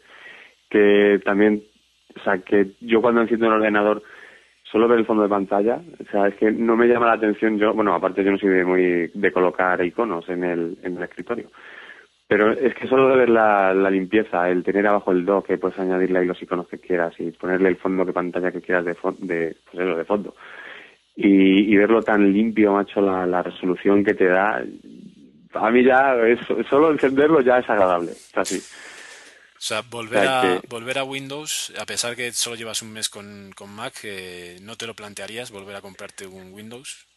que también, o sea, que yo cuando enciendo un ordenador solo ver el fondo de pantalla, o sea, es que no me llama la atención yo, bueno, aparte yo no soy de muy de colocar iconos en el, en el escritorio, pero es que solo de ver la, limpieza, el tener abajo el dock, que puedes añadirle ahí los iconos que quieras y ponerle el fondo de pantalla que quieras de, de, pues de fondo. Y, verlo tan limpio, macho, la, la resolución que te da, a mí ya, es, solo encenderlo ya es agradable, es así. O sea, volver, a, volver a Windows, a pesar que solo llevas un mes con, con Mac, eh, ¿no te lo plantearías volver a comprarte un Windows?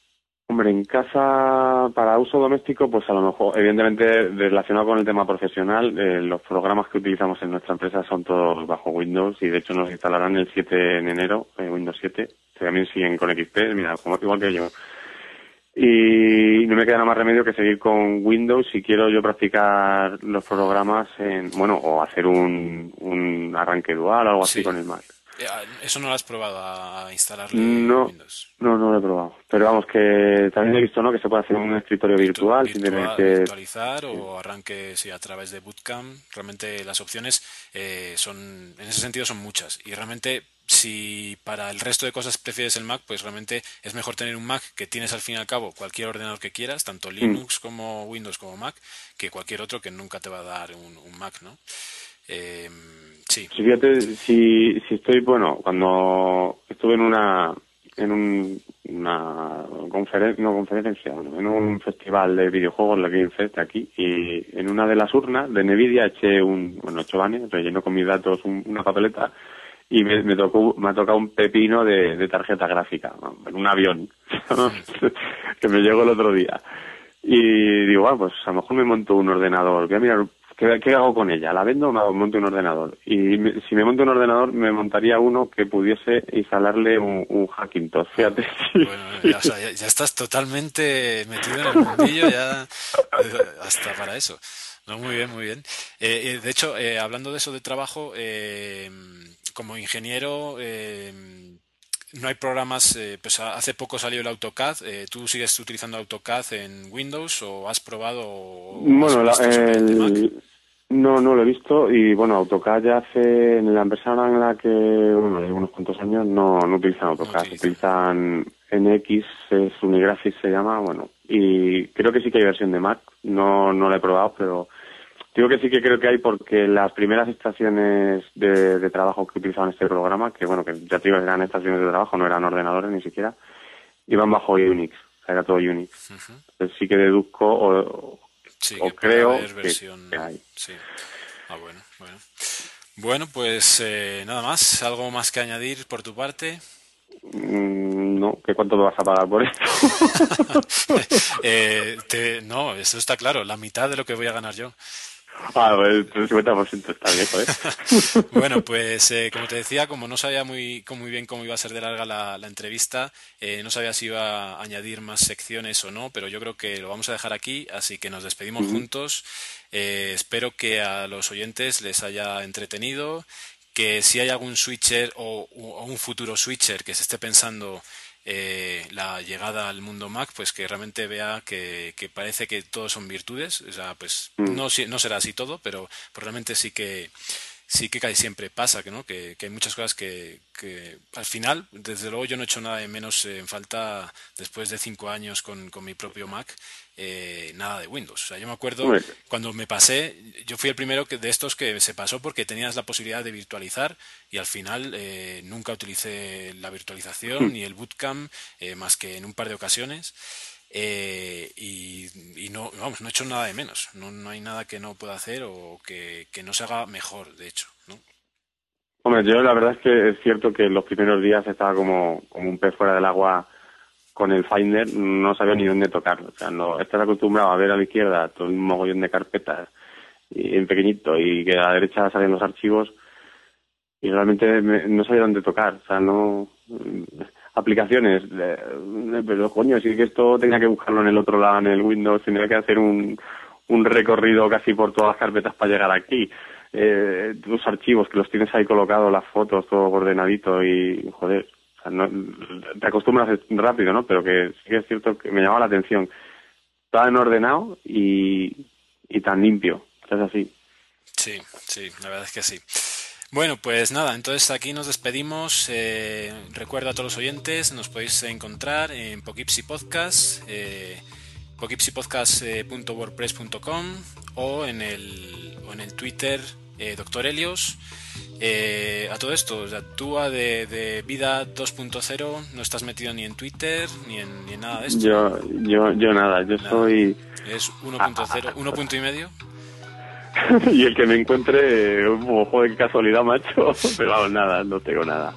Hombre, en casa para uso doméstico, pues a lo mejor, evidentemente relacionado con el tema profesional, eh, los programas que utilizamos en nuestra empresa son todos bajo Windows y de hecho nos instalarán el 7 en enero, eh, Windows 7. También siguen con XP, mira, como, igual que yo. Y no me queda nada más remedio que seguir con Windows si quiero yo practicar los programas en, bueno, o hacer un, un arranque dual o algo así con el Mac. Eh, ¿Eso no lo has probado a instalarle no, Windows? No, no lo he probado. Pero vamos, que también he visto ¿no? que se puede hacer un escritorio virtual, sin tener que... Virtualizar o arranque sí, a través de Bootcamp. Realmente las opciones eh, son, en ese sentido son muchas. Y realmente si para el resto de cosas prefieres el Mac, pues realmente es mejor tener un Mac que tienes al fin y al cabo cualquier ordenador que quieras, tanto mm. Linux como Windows como Mac, que cualquier otro que nunca te va a dar un, Mac, ¿no? Eh, fíjate, si, si estoy, bueno, cuando estuve en una en un, una conferencia, no conferencia, en un festival de videojuegos, la Game Fest aquí, y en una de las urnas de Nvidia eché un, bueno, ocho vanes, relleno con mis datos una papeleta y me, tocó, me ha tocado un pepino de, tarjeta gráfica, en un avión, que me llegó el otro día. Y digo, bueno, pues a lo mejor me monto un ordenador, voy a mirar ¿Qué, hago con ella? ¿La vendo o me monto un ordenador? Y si me monto un ordenador, me montaría uno que pudiese instalarle un, un Hackintosh, fíjate. Bueno, ya, estás totalmente metido en el mundillo, ya eh, hasta para eso. No, muy bien, muy bien. Eh, eh, de hecho, hablando de eso de trabajo, como ingeniero, no hay programas, pues hace poco salió el AutoCAD. ¿Tú sigues utilizando AutoCAD en Windows o has probado? bueno, el, no, no lo he visto y bueno, AutoCAD ya hace, en la empresa en la que, bueno, hay unos cuantos años no, no utilizan AutoCAD, utilizan NX, es Unigraphics se llama, bueno, y creo que sí que hay versión de Mac, no, no la he probado, pero digo que sí que creo que hay porque las primeras estaciones de, trabajo que utilizaban este programa, que bueno, que ya te digo, eran estaciones de trabajo, no eran ordenadores ni siquiera, iban bajo Unix, o sea, era todo Unix. Entonces sí que deduzco, o, Sí, o creo versión... Sí. Ah, bueno, bueno. Bueno, pues eh, nada más. ¿Algo más que añadir por tu parte? Mm, no, ¿qué cuánto te vas a pagar por esto? eh, no, eso está claro, la mitad de lo que voy a ganar yo. Ah, el 50% está bien, ¿eh? bueno, pues eh, como te decía, como no sabía muy, muy bien cómo iba a ser de larga la, entrevista, eh, no sabía si iba a añadir más secciones o no, pero yo creo que lo vamos a dejar aquí, así que nos despedimos juntos. Eh, espero que a los oyentes les haya entretenido, que si hay algún switcher o un futuro switcher que se esté pensando eh, la llegada al mundo Mac, pues que realmente vea que, parece que todos son virtudes, o sea, pues mm. no, no será así todo, pero, realmente sí que sí que casi siempre pasa que no que, hay muchas cosas que, que, al final desde luego yo no he hecho nada de menos en falta después de cinco años con, con mi propio Mac eh, nada de Windows. O sea, yo me acuerdo cuando me pasé, yo fui el primero que, de estos que se pasó porque tenías la posibilidad de virtualizar y al final eh, nunca utilicé la virtualización hmm. ni el bootcamp eh, más que en un par de ocasiones. y, no, vamos, no he hecho nada de menos. No, no hay nada que no pueda hacer o que, que no se haga mejor, de hecho. ¿no? Hombre, yo la verdad es que es cierto que los primeros días estaba como, como un pez fuera del agua con el Finder no sabía ni dónde tocarlo. O sea, no, estás acostumbrado a ver a la izquierda todo un mogollón de carpetas y, en pequeñito y que a la derecha salen los archivos y realmente no sabía dónde tocar. O sea, no... Aplicaciones, pero coño, si que esto tenía que buscarlo en el otro lado, en el Windows, tenía que hacer un, un recorrido casi por todas las carpetas para llegar aquí. Eh, los archivos que los tienes ahí colocados, las fotos, todo ordenadito y, joder, no, te acostumbras rápido, ¿no? Pero que sí que es cierto que me llama la atención. Tan ordenado y, y tan limpio. Es así. Sí, sí, la verdad es que sí. Bueno, pues nada, entonces aquí nos despedimos. Eh, recuerdo a todos los oyentes, nos podéis encontrar en Pokipsy Podcast, eh, pokipsypodcast.wordpress.com o en el, o en el Twitter eh, Doctor Helios. Eh, a todo esto, tú de, de Vida 2.0 no estás metido ni en Twitter ni en, ni en nada de esto. Yo, yo, yo nada, yo soy... Es 1.0, 1 punto y medio. y el que me encuentre, ojo de casualidad, macho, pero vamos, nada, no tengo nada.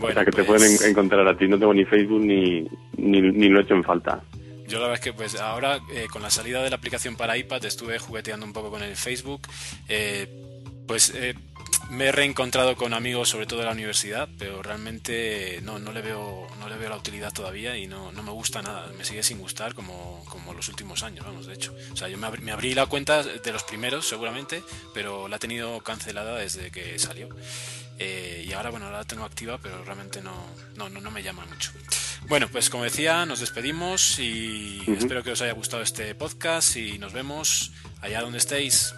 o sea, que te pueden pues- encontrar a ti, no tengo ni Facebook ni, ni, lo he hecho en falta. Yo la verdad es que pues ahora eh, con la salida de la aplicación para iPad estuve jugueteando un poco con el Facebook. Eh, pues eh, me he reencontrado con amigos, sobre todo de la universidad, pero realmente no, no, le, veo, no le veo la utilidad todavía y no, no me gusta nada. Me sigue sin gustar como, como los últimos años, vamos, de hecho. O sea, yo me abrí, la cuenta de los primeros, seguramente, pero la he tenido cancelada desde que salió. Eh, y ahora, bueno, ahora la tengo activa, pero realmente no, no, no, me llama mucho. Bueno, pues como decía, nos despedimos y espero que os haya gustado este podcast y nos vemos allá donde estéis.